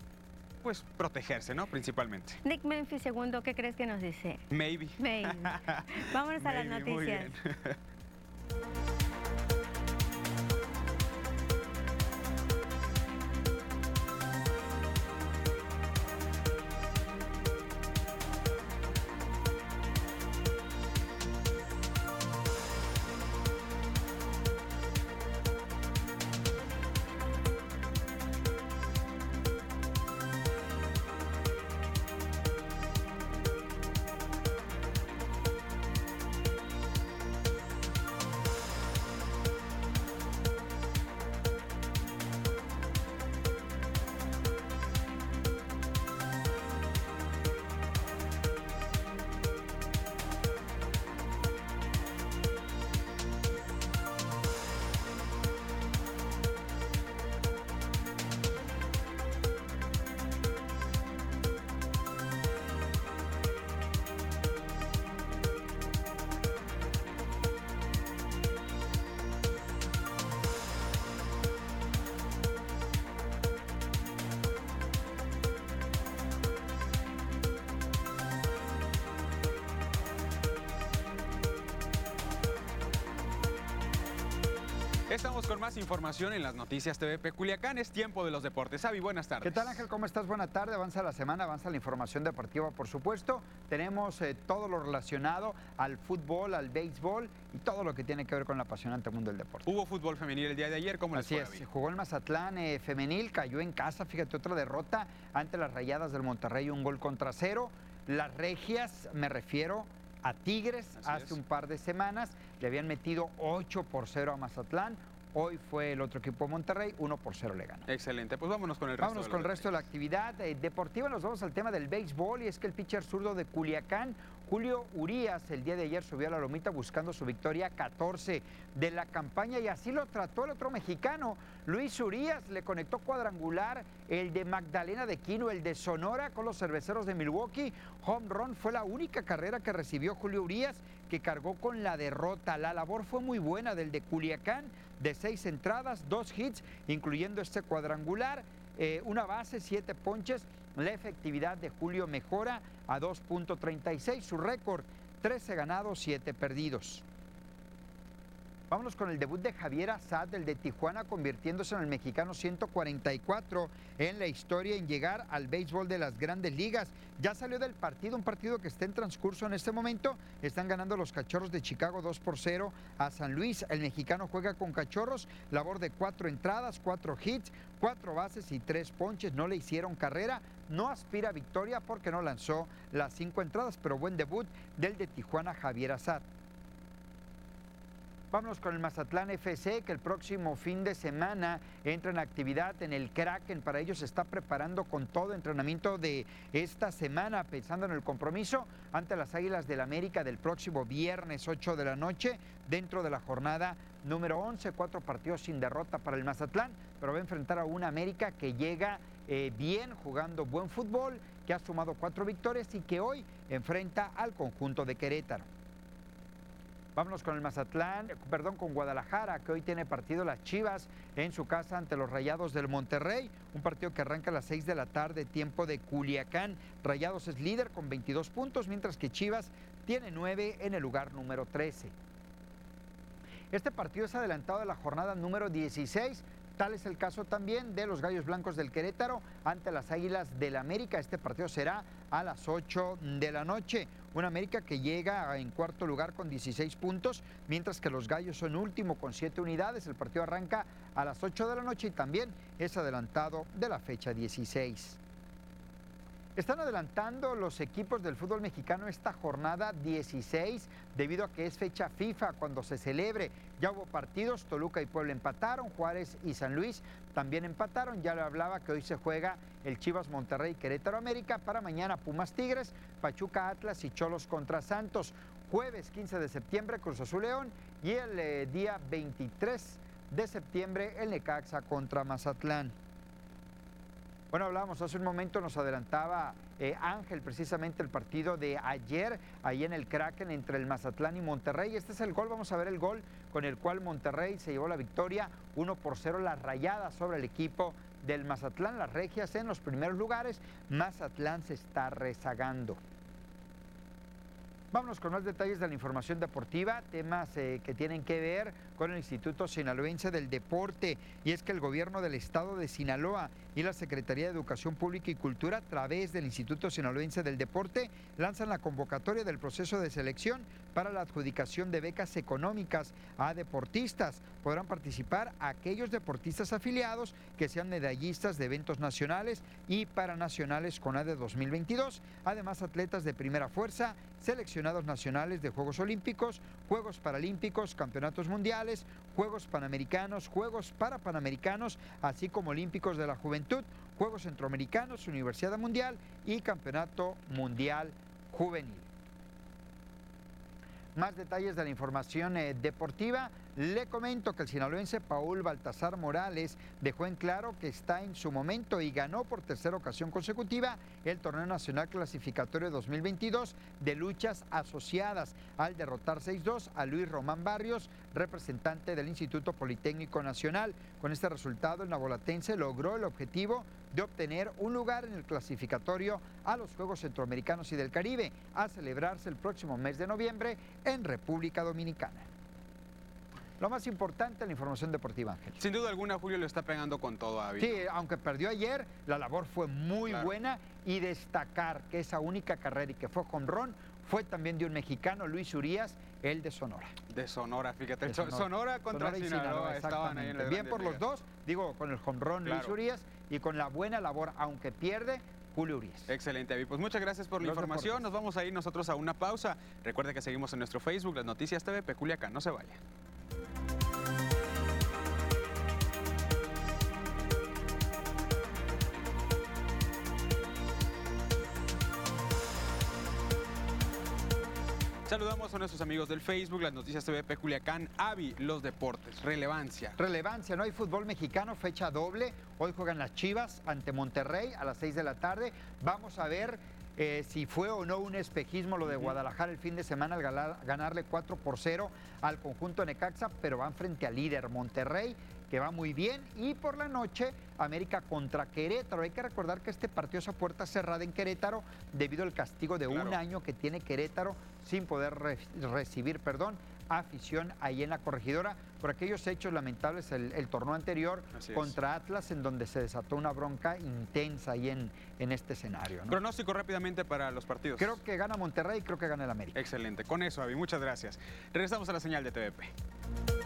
pues protegerse, ¿no? Principalmente. Nick Memphis, segundo, ¿qué crees que nos dice? Maybe. Maybe. Vámonos a las noticias. Estamos con más información en las noticias TVP Culiacán. Es tiempo de los deportes. Avi, buenas tardes. ¿Qué tal Ángel? ¿Cómo estás? Buena tarde. Avanza la semana, avanza la información deportiva, por supuesto. Tenemos eh, todo lo relacionado al fútbol, al béisbol y todo lo que tiene que ver con el apasionante mundo del deporte. Hubo fútbol femenil el día de ayer, ¿cómo les Así es, jugó el Mazatlán eh, femenil, cayó en casa, fíjate, otra derrota ante las Rayadas del Monterrey, un gol contra cero. Las regias, me refiero a Tigres, hace un par de semanas, le habían metido 8 por 0 a Mazatlán, Hoy fue el otro equipo Monterrey, 1 por 0 le ganó. Excelente, pues vámonos con el resto. Vámonos con el resto de la actividad eh, deportiva. Nos vamos al tema del béisbol y es que el pitcher zurdo de Culiacán Julio Urías el día de ayer subió a la lomita buscando su victoria 14 de la campaña y así lo trató el otro mexicano. Luis Urías le conectó cuadrangular, el de Magdalena de Quino, el de Sonora con los cerveceros de Milwaukee. Home run fue la única carrera que recibió Julio Urías que cargó con la derrota. La labor fue muy buena del de Culiacán, de seis entradas, dos hits, incluyendo este cuadrangular, eh, una base, siete ponches. La efectividad de Julio mejora a 2.36, su récord 13 ganados, 7 perdidos. Vámonos con el debut de Javier Azad, el de Tijuana, convirtiéndose en el mexicano 144 en la historia en llegar al béisbol de las grandes ligas. Ya salió del partido, un partido que está en transcurso en este momento. Están ganando los cachorros de Chicago 2 por 0 a San Luis. El mexicano juega con cachorros, labor de cuatro entradas, cuatro hits, cuatro bases y tres ponches. No le hicieron carrera. No aspira a victoria porque no lanzó las cinco entradas, pero buen debut del de Tijuana Javier Azad. Vámonos con el Mazatlán FC, que el próximo fin de semana entra en actividad en el Kraken. Para ello se está preparando con todo entrenamiento de esta semana, pensando en el compromiso ante las Águilas del América del próximo viernes 8 de la noche, dentro de la jornada número 11. Cuatro partidos sin derrota para el Mazatlán, pero va a enfrentar a una América que llega eh, bien, jugando buen fútbol, que ha sumado cuatro victorias y que hoy enfrenta al conjunto de Querétaro. Vámonos con el Mazatlán, perdón, con Guadalajara, que hoy tiene partido las Chivas en su casa ante los Rayados del Monterrey. Un partido que arranca a las 6 de la tarde, tiempo de Culiacán. Rayados es líder con 22 puntos, mientras que Chivas tiene 9 en el lugar número 13. Este partido es adelantado de la jornada número 16. Tal es el caso también de los Gallos Blancos del Querétaro ante las Águilas del América. Este partido será a las 8 de la noche. Una América que llega en cuarto lugar con 16 puntos, mientras que los Gallos son último con 7 unidades. El partido arranca a las 8 de la noche y también es adelantado de la fecha 16. Están adelantando los equipos del fútbol mexicano esta jornada 16 debido a que es fecha FIFA cuando se celebre. Ya hubo partidos, Toluca y Puebla empataron, Juárez y San Luis también empataron. Ya le hablaba que hoy se juega el Chivas Monterrey Querétaro América, para mañana Pumas Tigres, Pachuca Atlas y Cholos contra Santos. Jueves 15 de septiembre Cruz Azul León y el eh, día 23 de septiembre el Necaxa contra Mazatlán. Bueno, hablábamos hace un momento, nos adelantaba eh, Ángel precisamente el partido de ayer, ahí en el Kraken entre el Mazatlán y Monterrey. Este es el gol, vamos a ver el gol con el cual Monterrey se llevó la victoria 1 por 0, las rayadas sobre el equipo del Mazatlán, las regias en los primeros lugares, Mazatlán se está rezagando. Vámonos con más detalles de la información deportiva, temas eh, que tienen que ver con el Instituto Sinaloense del Deporte. Y es que el gobierno del estado de Sinaloa y la Secretaría de Educación Pública y Cultura, a través del Instituto Sinaloense del Deporte, lanzan la convocatoria del proceso de selección para la adjudicación de becas económicas a deportistas. Podrán participar aquellos deportistas afiliados que sean medallistas de eventos nacionales y paranacionales con ADE 2022. Además, atletas de primera fuerza, seleccionados nacionales de Juegos Olímpicos, Juegos Paralímpicos, Campeonatos Mundiales, Juegos Panamericanos, Juegos Parapanamericanos, así como Olímpicos de la Juventud, Juegos Centroamericanos, Universidad Mundial y Campeonato Mundial Juvenil. Más detalles de la información eh, deportiva. Le comento que el sinaloense Paul Baltasar Morales dejó en claro que está en su momento y ganó por tercera ocasión consecutiva el Torneo Nacional Clasificatorio 2022 de luchas asociadas al derrotar 6-2 a Luis Román Barrios, representante del Instituto Politécnico Nacional. Con este resultado, el nabolatense logró el objetivo de obtener un lugar en el clasificatorio a los Juegos Centroamericanos y del Caribe, a celebrarse el próximo mes de noviembre en República Dominicana. Lo más importante, la información deportiva, Ángel. Sin duda alguna, Julio le está pegando con todo a Sí, aunque perdió ayer, la labor fue muy buena y destacar que esa única carrera y que fue con Ron fue también de un mexicano, Luis Urías, el de Sonora. De Sonora, fíjate. De Sonora. Sonora. contra Sonora y Sinaloa, estaban ahí en la Bien por los dos, digo, con el jonrón Claro. Luis Urías y con la buena labor, aunque pierde, Julio Urias. Excelente, Avi. Pues muchas gracias por la Los información. deportes. Nos vamos a ir nosotros a una pausa. Recuerde que seguimos en nuestro Facebook, Las Noticias TV Peculiacán. No se vaya. Saludamos a nuestros amigos del Facebook, las noticias TVP Culiacán, Avi, los deportes, relevancia. Relevancia, no hay fútbol mexicano, fecha doble. Hoy juegan las Chivas ante Monterrey a las 6 de la tarde. Vamos a ver eh, si fue o no un espejismo lo de Guadalajara el fin de semana al ganar- ganarle 4 por 0 al conjunto Necaxa, pero van frente al líder Monterrey, que va muy bien. Y por la noche, América contra Querétaro. Hay que recordar que este partido es a puerta cerrada en Querétaro debido al castigo de un año que tiene Querétaro sin poder re- recibir, perdón, afición ahí en la corregidora por aquellos hechos lamentables el, el torneo anterior Así es. contra Atlas en donde se desató una bronca intensa ahí en, en este escenario. ¿no? Pronóstico rápidamente para los partidos. Creo que gana Monterrey y creo que gana el América. Excelente. Con eso, Avi, muchas gracias. Regresamos a la señal de TVP.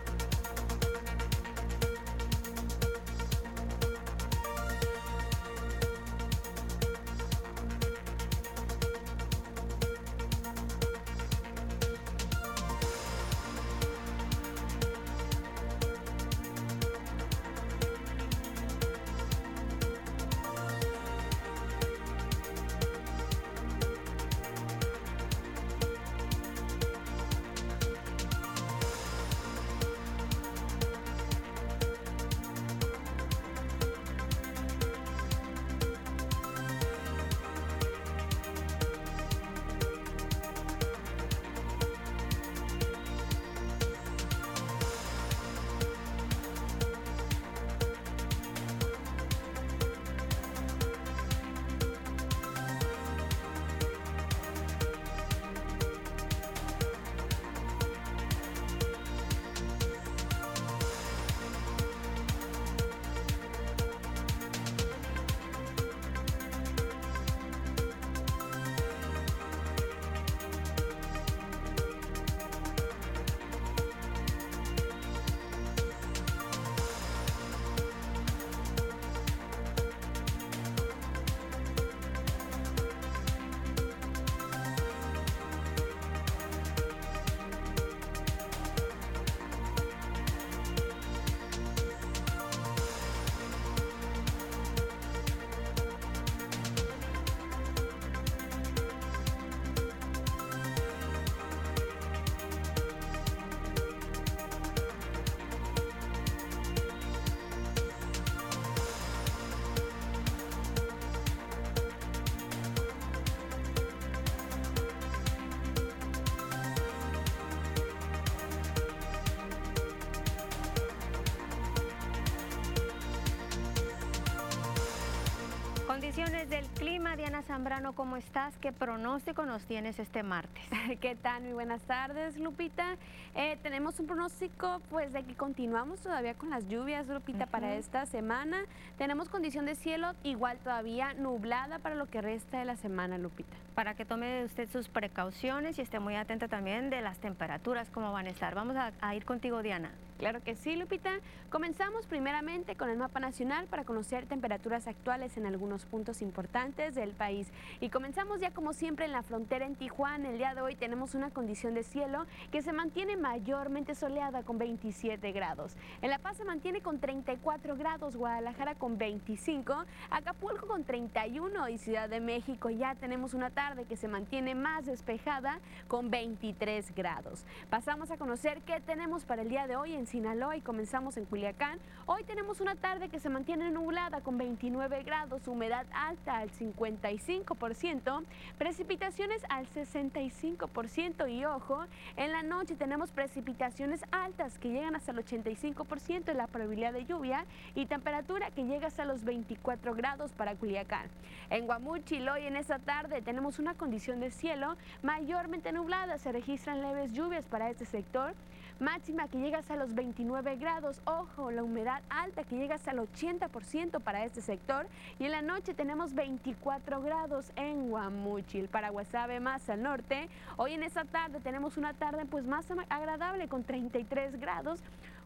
Condiciones del clima, Diana Zambrano, ¿cómo estás? ¿Qué pronóstico nos tienes este martes? ¿Qué tal? Muy buenas tardes, Lupita. Eh, tenemos un pronóstico pues de que continuamos todavía con las lluvias, Lupita, para esta semana. Tenemos condición de cielo igual todavía nublada para lo que resta de la semana, Lupita. Para que tome usted sus precauciones y esté muy atenta también de las temperaturas, cómo van a estar. Vamos a, a ir contigo, Diana. Claro que sí, Lupita. Comenzamos primeramente con el mapa nacional para conocer temperaturas actuales en algunos puntos importantes del país. Y comenzamos ya como siempre en la frontera en Tijuana. El día de hoy tenemos una condición de cielo que se mantiene mayormente soleada con 27 grados. En La Paz se mantiene con 34 grados, Guadalajara con 25, Acapulco con 31 y Ciudad de México ya tenemos una tarde que se mantiene más despejada con 23 grados. Pasamos a conocer qué tenemos para el día de hoy en Sinaloa y comenzamos en Culiacán. Hoy tenemos una tarde que se mantiene nublada con 29 grados, humedad alta al 55%, precipitaciones al 65% y ojo, en la noche tenemos precipitaciones altas que llegan hasta el 85% de la probabilidad de lluvia y temperatura que llega hasta los 24 grados para Culiacán. En Guamúchil hoy en esta tarde tenemos una condición de cielo mayormente nublada, se registran leves lluvias para este sector. Máxima que llega hasta los 29 grados. Ojo, la humedad alta que llega hasta el 80% para este sector. Y en la noche tenemos 24 grados en Guamúchil. Para Guasave más al norte. Hoy en esta tarde tenemos una tarde pues más agradable con 33 grados.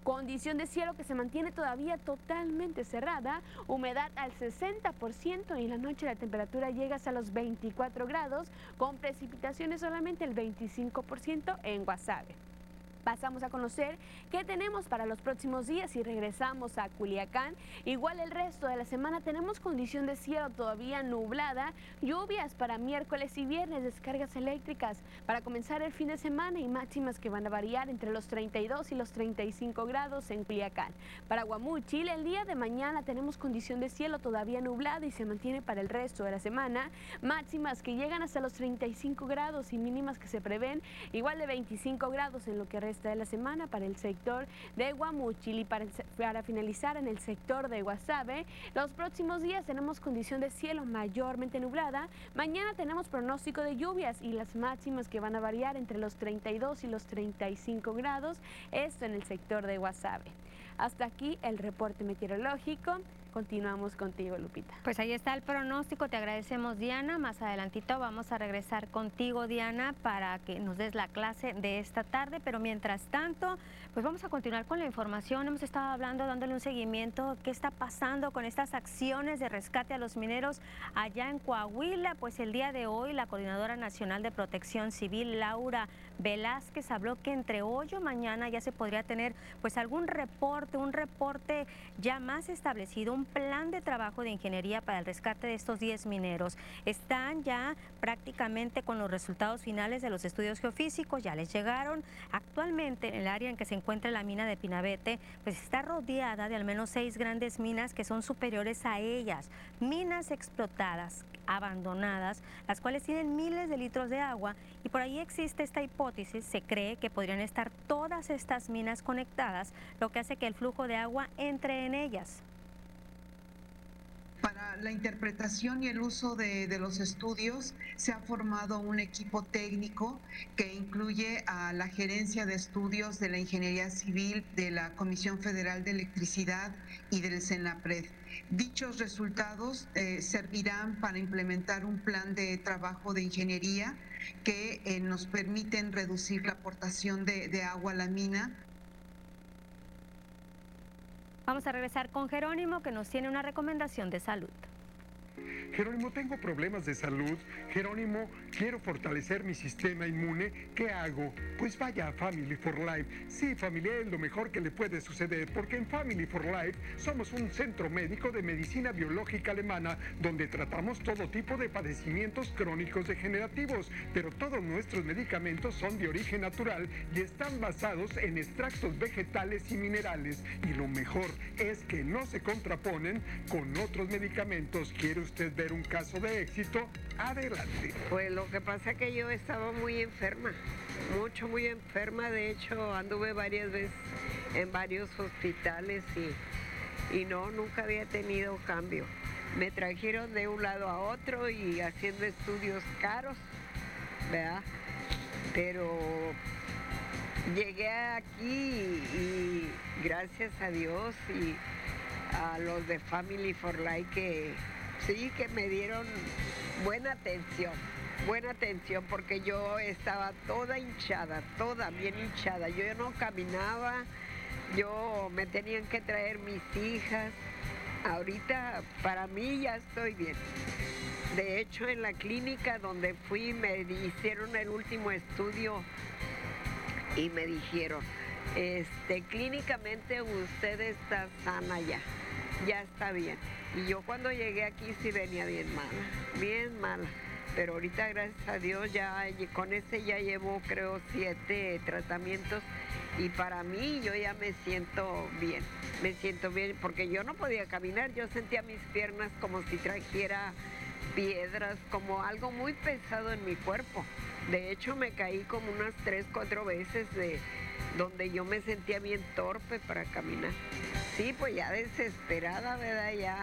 Condición de cielo que se mantiene todavía totalmente cerrada, humedad al 60% y en la noche la temperatura llega hasta los 24 grados, con precipitaciones solamente el 25% en Guasave. Pasamos a conocer qué tenemos para los próximos días y regresamos a Culiacán. Igual el resto de la semana tenemos condición de cielo todavía nublada, lluvias para miércoles y viernes, descargas eléctricas para comenzar el fin de semana y máximas que van a variar entre los 32 y los 35 grados en Culiacán. Para Chile el día de mañana tenemos condición de cielo todavía nublada y se mantiene para el resto de la semana, máximas que llegan hasta los 35 grados y mínimas que se prevén igual de 25 grados en lo que de la semana para el sector de Guamúchil y para, para finalizar en el sector de Guasave. Los próximos días tenemos condición de cielo mayormente nublada. Mañana tenemos pronóstico de lluvias y las máximas que van a variar entre los 32 y los 35 grados. Esto en el sector de Guasave. Hasta aquí el reporte meteorológico. Continuamos contigo, Lupita. Pues ahí está el pronóstico. Te agradecemos, Diana. Más adelantito vamos a regresar contigo, Diana, para que nos des la clase de esta tarde. Pero mientras tanto, pues vamos a continuar con la información. Hemos estado hablando, dándole un seguimiento. ¿Qué está pasando con estas acciones de rescate a los mineros allá en Coahuila? Pues el día de hoy, la Coordinadora Nacional de Protección Civil, Laura Velázquez, habló que entre hoy o mañana ya se podría tener pues algún reporte, un reporte ya más establecido, un plan de trabajo de ingeniería para el rescate de estos 10 mineros. Están ya prácticamente con los resultados finales de los estudios geofísicos, ya les llegaron. Actualmente en el área en que se encuentra la mina de Pinabete, pues está rodeada de al menos seis grandes minas que son superiores a ellas, minas explotadas, abandonadas, las cuales tienen miles de litros de agua y por ahí existe esta hipótesis, se cree que podrían estar todas estas minas conectadas, lo que hace que el flujo de agua entre en ellas. Para la interpretación y el uso de, los estudios se ha formado un equipo técnico que incluye a la gerencia de estudios de la Ingeniería Civil de la Comisión Federal de Electricidad y del CENAPRED. Dichos resultados eh, servirán para implementar un plan de trabajo de ingeniería que eh, nos permiten reducir la aportación de agua a la mina Vamos a regresar con Jerónimo que nos tiene una recomendación de salud. Jerónimo, tengo problemas de salud. Jerónimo, quiero fortalecer mi sistema inmune. ¿Qué hago? Pues vaya a Family for Life. Sí, familia es lo mejor que le puede suceder, porque en Family for Life somos un centro médico de medicina biológica alemana, donde tratamos todo tipo de padecimientos crónicos degenerativos, pero todos nuestros medicamentos son de origen natural y están basados en extractos vegetales y minerales. Y lo mejor es que no se contraponen con otros medicamentos. ¿Quiere usted ver un caso de éxito, adelante. Pues lo que pasa es que yo estaba muy enferma, mucho, muy enferma. De hecho, anduve varias veces en varios hospitales y, y no, nunca había tenido cambio. Me trajeron de un lado a otro y haciendo estudios caros, ¿verdad? Pero llegué aquí y, gracias a Dios y a los de Family for Life que sí, que me dieron buena atención, buena atención porque yo estaba toda hinchada, toda bien hinchada. Yo no caminaba, yo me tenían que traer mis hijas. Ahorita para mí ya estoy bien. De hecho, en la clínica donde fui me hicieron el último estudio y me dijeron, este, clínicamente usted está sana ya, ya está bien. Y yo cuando llegué aquí sí venía bien mala, bien mala. Pero ahorita gracias a Dios ya con ese ya llevo creo siete tratamientos y para mí yo ya me siento bien, me siento bien porque yo no podía caminar, yo sentía mis piernas como si trajera piedras, como algo muy pesado en mi cuerpo. De hecho me caí como unas tres, cuatro veces de donde yo me sentía bien torpe para caminar. Sí, pues ya desesperada, ¿verdad? Ya,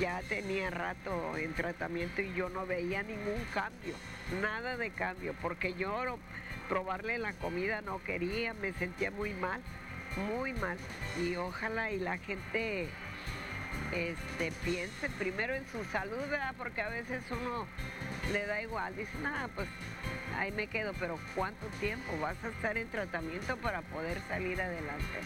ya tenía rato en tratamiento y yo no veía ningún cambio, nada de cambio, porque yo probarle la comida no quería, me sentía muy mal, muy mal. Y ojalá y la gente este, piense primero en su salud. Porque a veces uno le da igual, dice, nada, pues ahí me quedo, pero ¿cuánto tiempo vas a estar en tratamiento para poder salir adelante?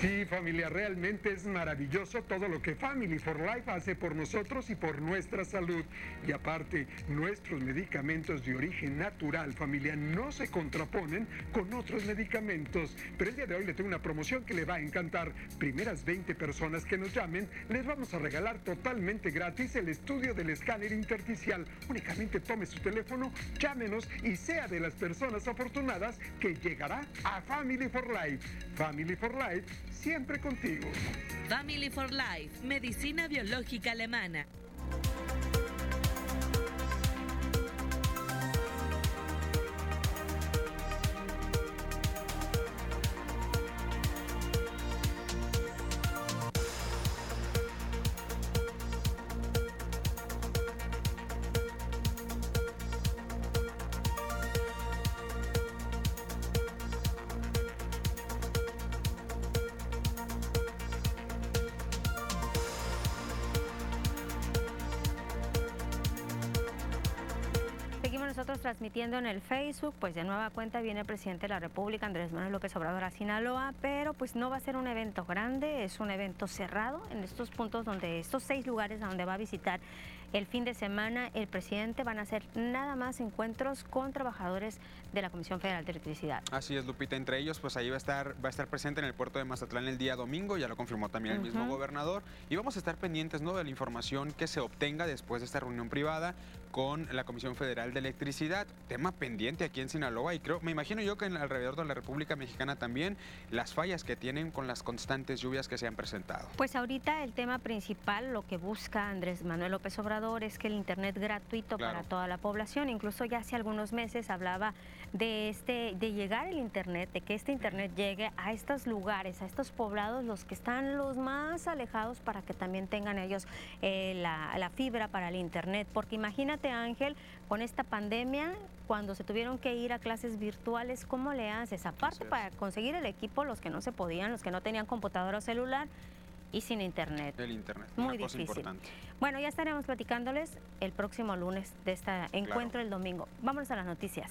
Sí, familia, realmente es maravilloso todo lo que Family for Life hace por nosotros y por nuestra salud. Y aparte, nuestros medicamentos de origen natural, familia, no se contraponen con otros medicamentos. Pero el día de hoy le tengo una promoción que le va a encantar. Primeras 20 personas que nos llamen, les vamos a regalar totalmente gratis el estudio del escáner intersticial. Únicamente tome su teléfono, llámenos y sea de las personas afortunadas que llegará a Family for Life. Family for Life, siempre contigo. Family for Life, medicina biológica alemana. Nosotros transmitiendo en el Facebook, pues de nueva cuenta viene el presidente de la República, Andrés Manuel López Obrador a Sinaloa, pero pues no va a ser un evento grande, es un evento cerrado en estos puntos donde, estos seis lugares a donde va a visitar el fin de semana el presidente, van a ser nada más encuentros con trabajadores de la Comisión Federal de Electricidad. Así es, Lupita. Entre ellos, pues ahí va a estar, va a estar presente en el puerto de Mazatlán el día domingo, ya lo confirmó también el mismo gobernador. Y vamos a estar pendientes ¿no? de la información que se obtenga después de esta reunión privada con la Comisión Federal de Electricidad. Tema pendiente aquí en Sinaloa y creo, me imagino yo que en alrededor de la República Mexicana también, las fallas que tienen con las constantes lluvias que se han presentado. Pues ahorita el tema principal, lo que busca Andrés Manuel López Obrador es que el Internet gratuito Claro. para toda la población. Incluso ya hace algunos meses hablaba de este, de llegar el Internet, de que este Internet llegue a estos lugares, a estos poblados, los que están los más alejados, para que también tengan ellos eh, la, la fibra para el Internet. Porque imagínate, Ángel, con esta pandemia, cuando se tuvieron que ir a clases virtuales, ¿cómo le haces? Aparte, para conseguir el equipo, los que no se podían, los que no tenían computadora o celular, y sin internet. El Internet, Muy una cosa difícil. importante. Bueno, ya estaremos platicándoles el próximo lunes de este encuentro el domingo. Vámonos a las noticias.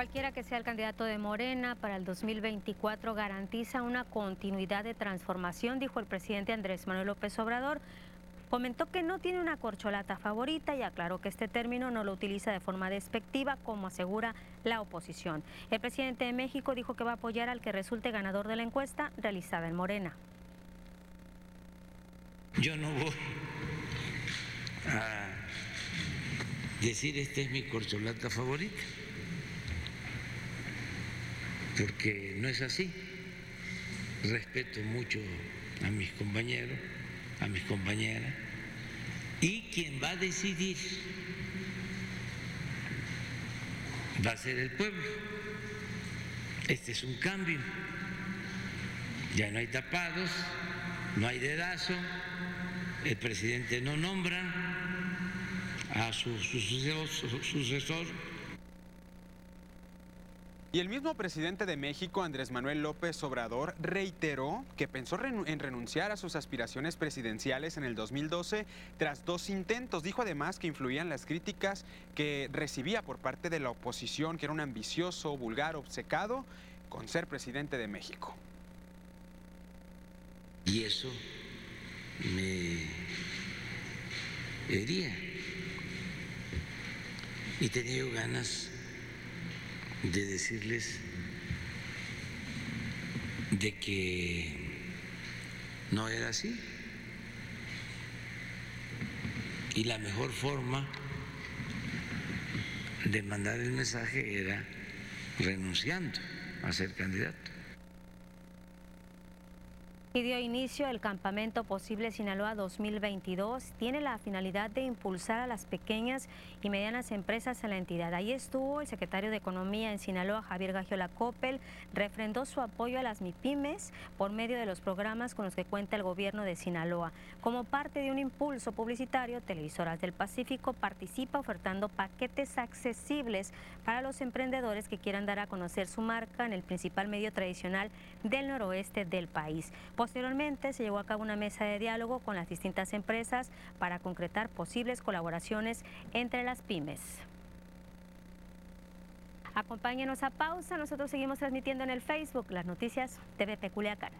Cualquiera que sea el candidato de Morena para el 2024 garantiza una continuidad de transformación, dijo el presidente Andrés Manuel López Obrador. Comentó que no tiene una corcholata favorita y aclaró que este término no lo utiliza de forma despectiva, como asegura la oposición. El presidente de México dijo que va a apoyar al que resulte ganador de la encuesta realizada en Morena. Yo no voy a decir esta es mi corcholata favorita, porque no es así. Respeto mucho a mis compañeros, a mis compañeras, y quien va a decidir va a ser el pueblo. Este es un cambio. Ya no hay tapados, no hay dedazo, el presidente no nombra a su, su sucesor, su sucesor Y el mismo presidente de México, Andrés Manuel López Obrador, reiteró que pensó en renunciar a sus aspiraciones presidenciales en el 2012 tras dos intentos. Dijo además que influían las críticas que recibía por parte de la oposición, que era un ambicioso, vulgar, obcecado con ser presidente de México. Y eso me hería. Y tenía ganas de decirles de que no era así. Y la mejor forma de mandar el mensaje era renunciando a ser candidato. Y dio inicio el campamento Posible Sinaloa 2022. Tiene la finalidad de impulsar a las pequeñas y medianas empresas en la entidad. Ahí estuvo el secretario de Economía en Sinaloa, Javier Gagiola Coppel, refrendó su apoyo a las MIPIMES por medio de los programas con los que cuenta el gobierno de Sinaloa. Como parte de un impulso publicitario, Televisoras del Pacífico participa ofertando paquetes accesibles para los emprendedores que quieran dar a conocer su marca en el principal medio tradicional del noroeste del país. Posteriormente se llevó a cabo una mesa de diálogo con las distintas empresas para concretar posibles colaboraciones entre las pymes. Acompáñenos a pausa, nosotros seguimos transmitiendo en el Facebook las noticias de BP Culiacán.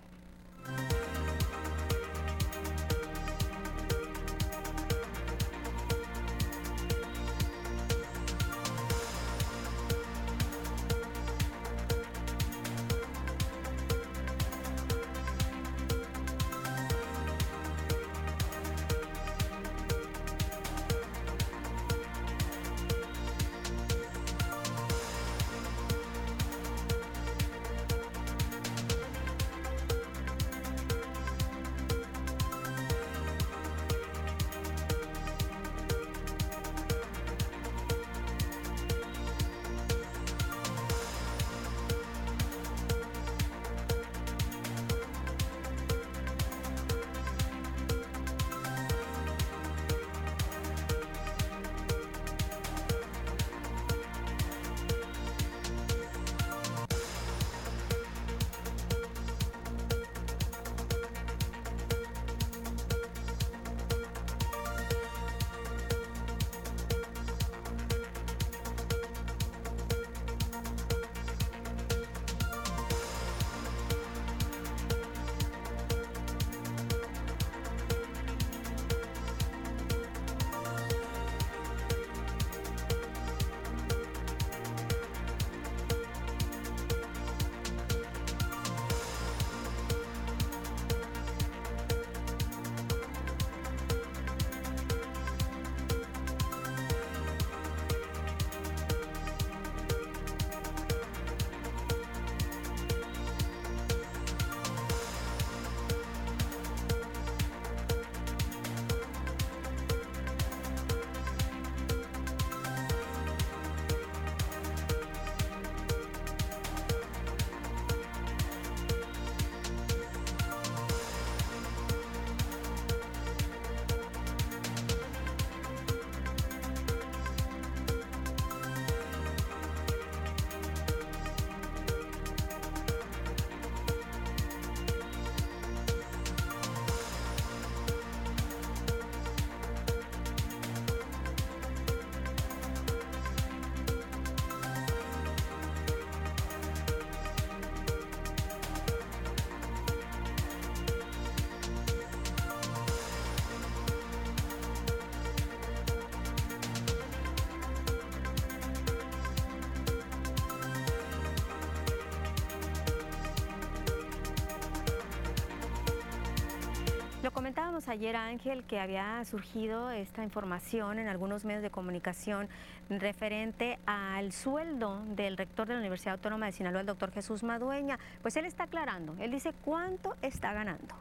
Comentábamos ayer, Ángel, que había surgido esta información en algunos medios de comunicación referente al sueldo del rector de la Universidad Autónoma de Sinaloa, el doctor Jesús Madueña. Pues él está aclarando, él dice cuánto está ganando.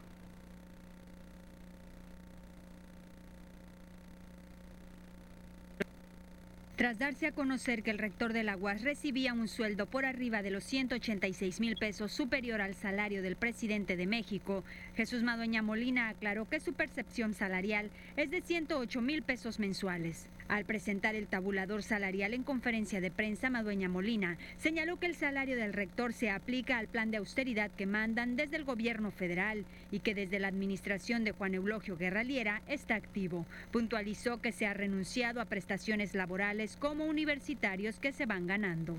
Tras darse a conocer que el rector de la UAS recibía un sueldo por arriba de los 186 mil pesos superior al salario del presidente de México, Jesús Madueña Molina aclaró que su percepción salarial es de 108 mil pesos mensuales. Al presentar el tabulador salarial en conferencia de prensa, Madueña Molina señaló que el salario del rector se aplica al plan de austeridad que mandan desde el gobierno federal y que desde la administración de Juan Eulogio Guerraliera está activo. Puntualizó que se ha renunciado a prestaciones laborales como universitarios que se van ganando.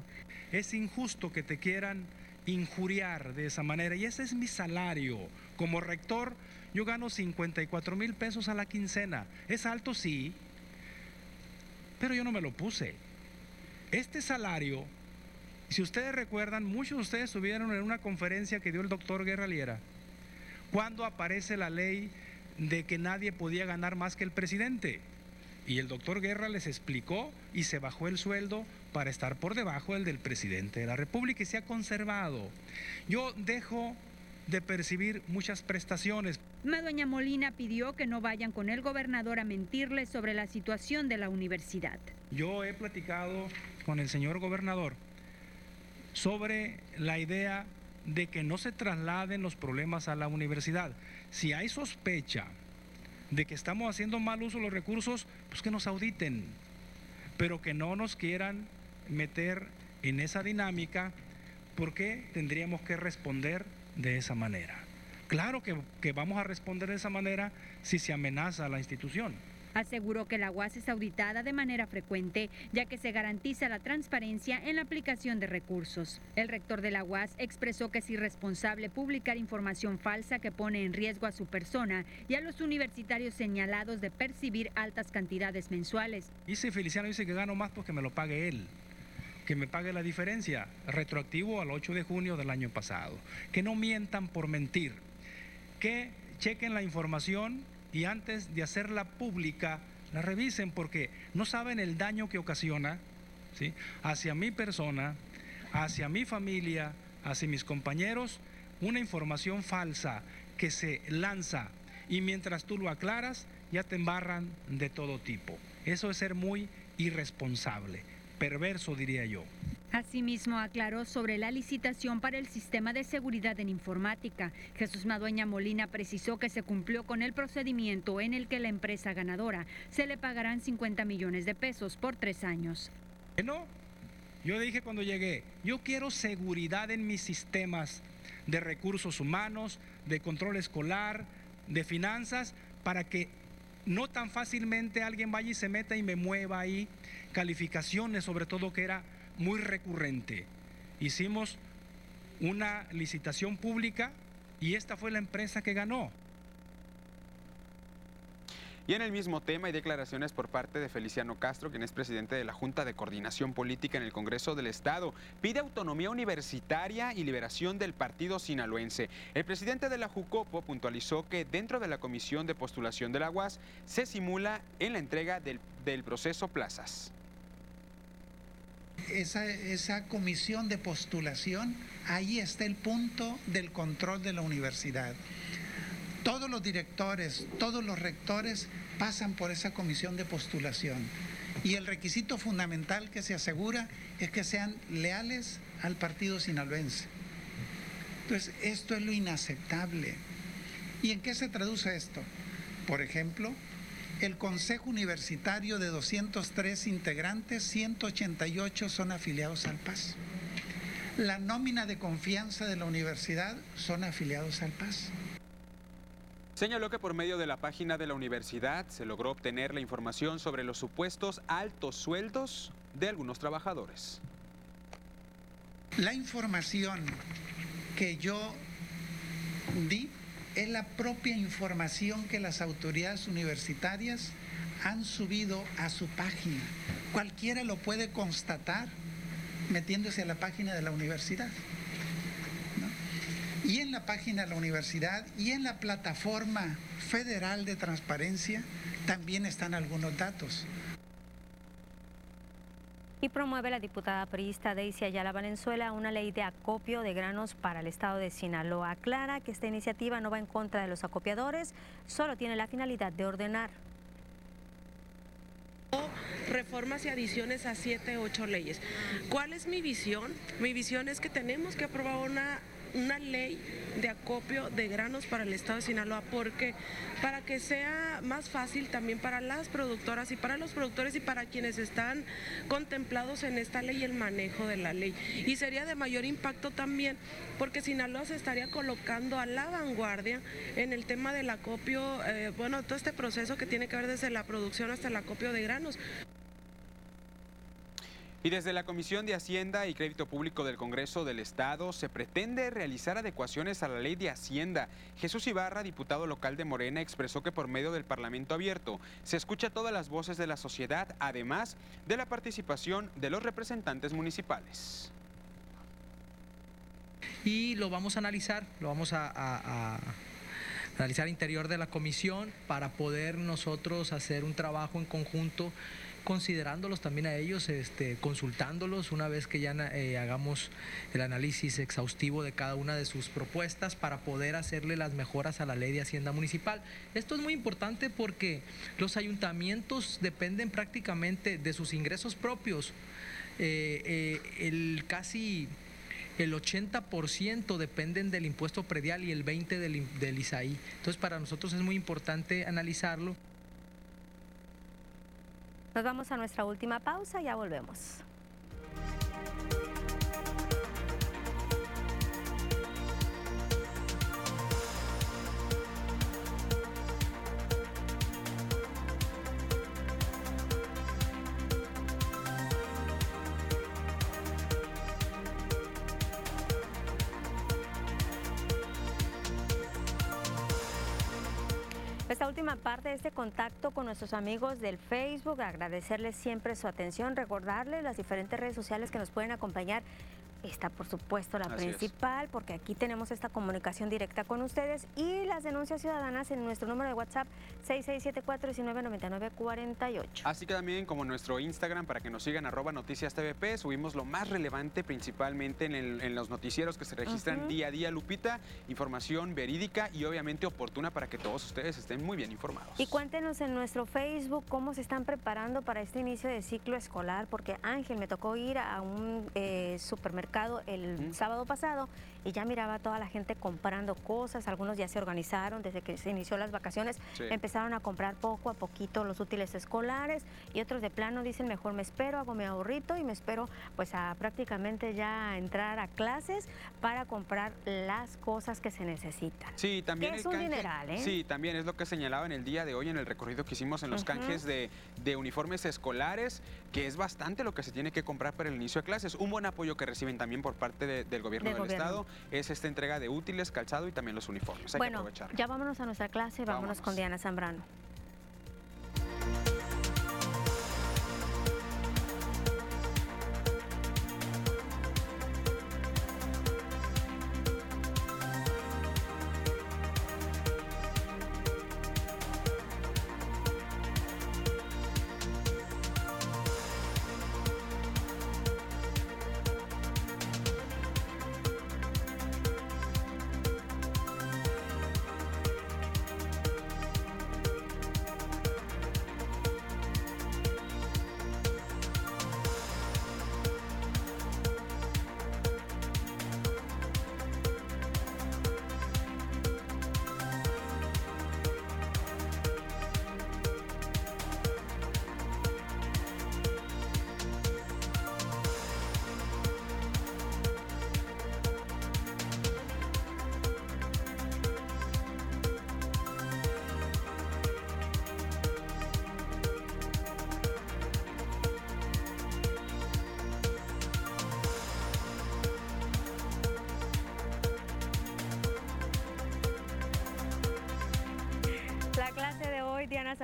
Es injusto que te quieran injuriar de esa manera y ese es mi salario Como rector, yo gano 54 mil pesos a la quincena. Es alto, sí, pero yo no me lo puse. Este salario, si ustedes recuerdan, muchos de ustedes estuvieron en una conferencia que dio el doctor Guerra Liera, cuando aparece la ley de que nadie podía ganar más que el presidente. Y el doctor Guerra les explicó y se bajó el sueldo para estar por debajo del del presidente de la República y se ha conservado. Yo dejo de percibir muchas prestaciones. Madueña Molina pidió que no vayan con el gobernador a mentirle sobre la situación de la universidad. Yo he platicado con el señor gobernador sobre la idea de que no se trasladen los problemas a la universidad. Si hay sospecha de que estamos haciendo mal uso de los recursos, pues que nos auditen, pero que no nos quieran meter en esa dinámica porque tendríamos que responder de esa manera. Claro que, que, vamos a responder de esa manera si se amenaza a la institución. Aseguró que la UAS es auditada de manera frecuente, ya que se garantiza la transparencia en la aplicación de recursos. El rector de la UAS expresó que es irresponsable publicar información falsa que pone en riesgo a su persona y a los universitarios señalados de percibir altas cantidades mensuales. Dice Feliciano, dice que gano más porque me lo pague él que me pague la diferencia, retroactivo al 8 de junio del año pasado. Que no mientan por mentir, que chequen la información y antes de hacerla pública, la revisen porque no saben el daño que ocasiona ¿sí? hacia mi persona, hacia mi familia, hacia mis compañeros, una información falsa que se lanza y mientras tú lo aclaras, ya te embarran de todo tipo. Eso es ser muy irresponsable perverso, diría yo. Asimismo, aclaró sobre la licitación para el sistema de seguridad en informática. Jesús Madueña Molina precisó que se cumplió con el procedimiento en el que la empresa ganadora se le pagarán 50 millones de pesos por tres años. No, yo dije cuando llegué, yo quiero seguridad en mis sistemas de recursos humanos, de control escolar, de finanzas, para que no tan fácilmente alguien vaya y se meta y me mueva ahí calificaciones, sobre todo que era muy recurrente. Hicimos una licitación pública y esta fue la empresa que ganó. Y en el mismo tema hay declaraciones por parte de Feliciano Castro, quien es presidente de la Junta de Coordinación Política en el Congreso del Estado. Pide autonomía universitaria y liberación del partido sinaloense. El presidente de la Jucopo puntualizó que dentro de la comisión de postulación de la UAS se simula en la entrega del, del proceso plazas. Esa, esa, comisión de postulación, ahí está el punto del control de la universidad. Todos los directores, todos los rectores pasan por esa comisión de postulación. Y el requisito fundamental que se asegura es que sean leales al partido sinaloense. Entonces, esto es lo inaceptable. ¿Y en qué se traduce esto? Por ejemplo, el Consejo Universitario de 203 integrantes, 188 son afiliados al PAS. La nómina de confianza de la universidad son afiliados al PAS. Señaló que por medio de la página de la universidad se logró obtener la información sobre los supuestos altos sueldos de algunos trabajadores. La información que yo di es la propia información que las autoridades universitarias han subido a su página. Cualquiera lo puede constatar metiéndose a la página de la universidad. Y en la página de la universidad y en la plataforma federal de transparencia también están algunos datos. Y promueve la diputada priista Daisy Ayala Valenzuela una ley de acopio de granos para el estado de Sinaloa. Aclara que esta iniciativa no va en contra de los acopiadores, solo tiene la finalidad de ordenar reformas y adiciones a siete, ocho leyes. ¿Cuál es mi visión? Mi visión es que tenemos que aprobar una, una ley de acopio de granos para el estado de Sinaloa, porque para que sea más fácil también para las productoras y para los productores y para quienes están contemplados en esta ley el manejo de la ley. Y sería de mayor impacto también, porque Sinaloa se estaría colocando a la vanguardia en el tema del acopio, eh, bueno, todo este proceso que tiene que ver desde la producción hasta el acopio de granos. Y desde la Comisión de Hacienda y Crédito Público del Congreso del Estado se pretende realizar adecuaciones a la ley de Hacienda. Jesús Ibarra, diputado local de Morena, expresó que por medio del Parlamento abierto se escucha todas las voces de la sociedad, además de la participación de los representantes municipales. Y lo vamos a analizar, lo vamos a, a, a analizar interior de la comisión para poder nosotros hacer un trabajo en conjunto considerándolos también a ellos, este, consultándolos una vez que ya eh, hagamos el análisis exhaustivo de cada una de sus propuestas para poder hacerle las mejoras a la ley de Hacienda Municipal. Esto es muy importante porque los ayuntamientos dependen prácticamente de sus ingresos propios. Eh, eh, el casi el 80% dependen del impuesto predial y el 20% del, del ISAI. Entonces para nosotros es muy importante analizarlo. Nos vamos a nuestra última pausa, ya volvemos. Esta última parte de este contacto con nuestros amigos del Facebook, agradecerles siempre su atención, recordarles las diferentes redes sociales que nos pueden acompañar está por supuesto la Así principal, es. porque aquí tenemos esta comunicación directa con ustedes y las denuncias ciudadanas en nuestro número de WhatsApp 6674-199948. Así que también como nuestro Instagram para que nos sigan arroba noticias TVP, subimos lo más relevante principalmente en, el, en los noticieros que se registran uh -huh. día a día, Lupita, información verídica y obviamente oportuna para que todos ustedes estén muy bien informados. Y cuéntenos en nuestro Facebook cómo se están preparando para este inicio de ciclo escolar, porque Ángel me tocó ir a un eh, supermercado el mm. sábado pasado y ya miraba a toda la gente comprando cosas, algunos ya se organizaron desde que se inició las vacaciones, sí. empezaron a comprar poco a poquito los útiles escolares y otros de plano dicen mejor me espero, hago mi ahorrito y me espero pues a prácticamente ya entrar a clases para comprar las cosas que se necesitan. Sí, también es un canje, ¿eh? Sí, también es lo que señalaba en el día de hoy en el recorrido que hicimos en los uh -huh. canjes de, de uniformes escolares, que es bastante lo que se tiene que comprar para el inicio de clases. Un buen apoyo que reciben también por parte de, del gobierno del, del gobierno. Estado es esta entrega de útiles, calzado y también los uniformes. Hay bueno, que aprovechar. ya vámonos a nuestra clase, vámonos, vámonos. con Diana Zambrano.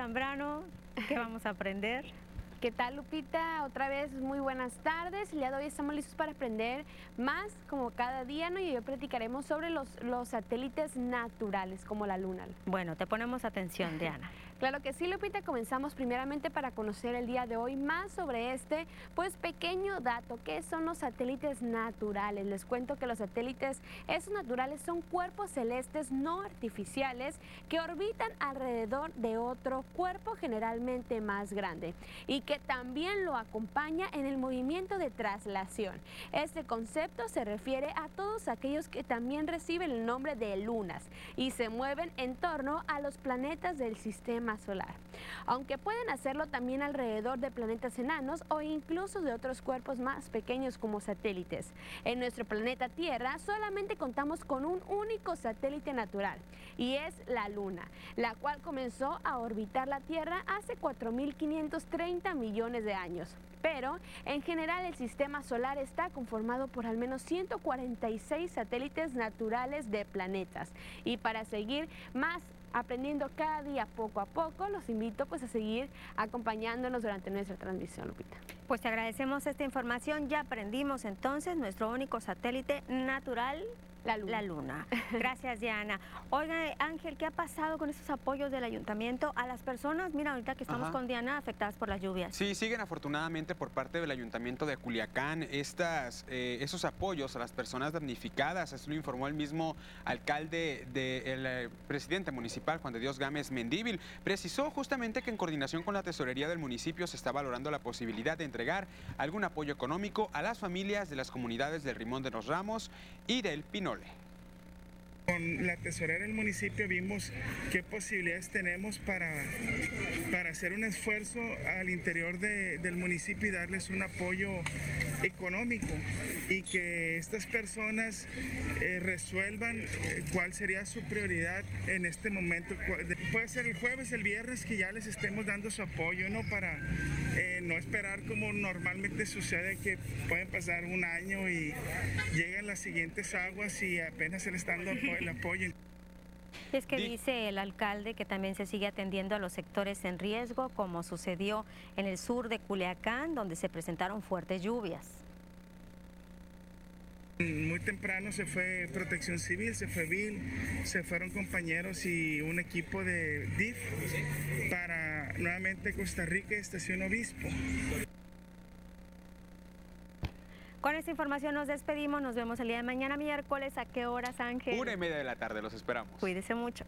Zambrano, ¿qué vamos a aprender? ¿Qué tal Lupita? Otra vez muy buenas tardes. El día de hoy estamos listos para aprender más como cada día ¿no? y hoy platicaremos sobre los, los satélites naturales como la luna. Bueno, te ponemos atención Diana. Claro que sí, Lupita. Comenzamos primeramente para conocer el día de hoy más sobre este, pues pequeño dato. ¿Qué son los satélites naturales? Les cuento que los satélites, esos naturales, son cuerpos celestes no artificiales que orbitan alrededor de otro cuerpo generalmente más grande y que también lo acompaña en el movimiento de traslación. Este concepto se refiere a todos aquellos que también reciben el nombre de lunas y se mueven en torno a los planetas del sistema solar, aunque pueden hacerlo también alrededor de planetas enanos o incluso de otros cuerpos más pequeños como satélites. En nuestro planeta Tierra solamente contamos con un único satélite natural y es la Luna, la cual comenzó a orbitar la Tierra hace 4.530 millones de años. Pero en general el sistema solar está conformado por al menos 146 satélites naturales de planetas. Y para seguir más aprendiendo cada día poco a poco, los invito pues a seguir acompañándonos durante nuestra transmisión, Lupita. Pues te agradecemos esta información. Ya aprendimos entonces nuestro único satélite natural la luna. Gracias, Diana. Oiga, Ángel, ¿qué ha pasado con estos apoyos del ayuntamiento a las personas? Mira, ahorita que estamos con Diana, afectadas por las lluvias. Sí, siguen afortunadamente por parte del ayuntamiento de Culiacán estas, eh, esos apoyos a las personas damnificadas. Así lo informó el mismo alcalde del eh, presidente municipal, Juan de Dios Gámez Mendíbil. Precisó justamente que en coordinación con la tesorería del municipio se está valorando la posibilidad de entregar algún apoyo económico a las familias de las comunidades del Rimón de los Ramos y del Pinol. favorable. Con la tesorera del municipio vimos qué posibilidades tenemos para, para hacer un esfuerzo al interior del municipio y darles un apoyo económico y que estas personas eh, resuelvan eh, cuál sería su prioridad en este momento. Puede ser el jueves, el viernes que ya les estemos dando su apoyo, ¿no? Para eh, no esperar como normalmente sucede que pueden pasar un año y llegan las siguientes aguas y apenas se les está dando el apoyo. Es que dice el alcalde que también se sigue atendiendo a los sectores en riesgo, como sucedió en el sur de Culiacán, donde se presentaron fuertes lluvias. Muy temprano se fue Protección Civil, se fue VIL, se fueron compañeros y un equipo de DIF para nuevamente Costa Rica y Estación Obispo. Con esta información nos despedimos. Nos vemos el día de mañana, miércoles. ¿A qué horas, Ángel? Una y media de la tarde. Los esperamos. Cuídese mucho.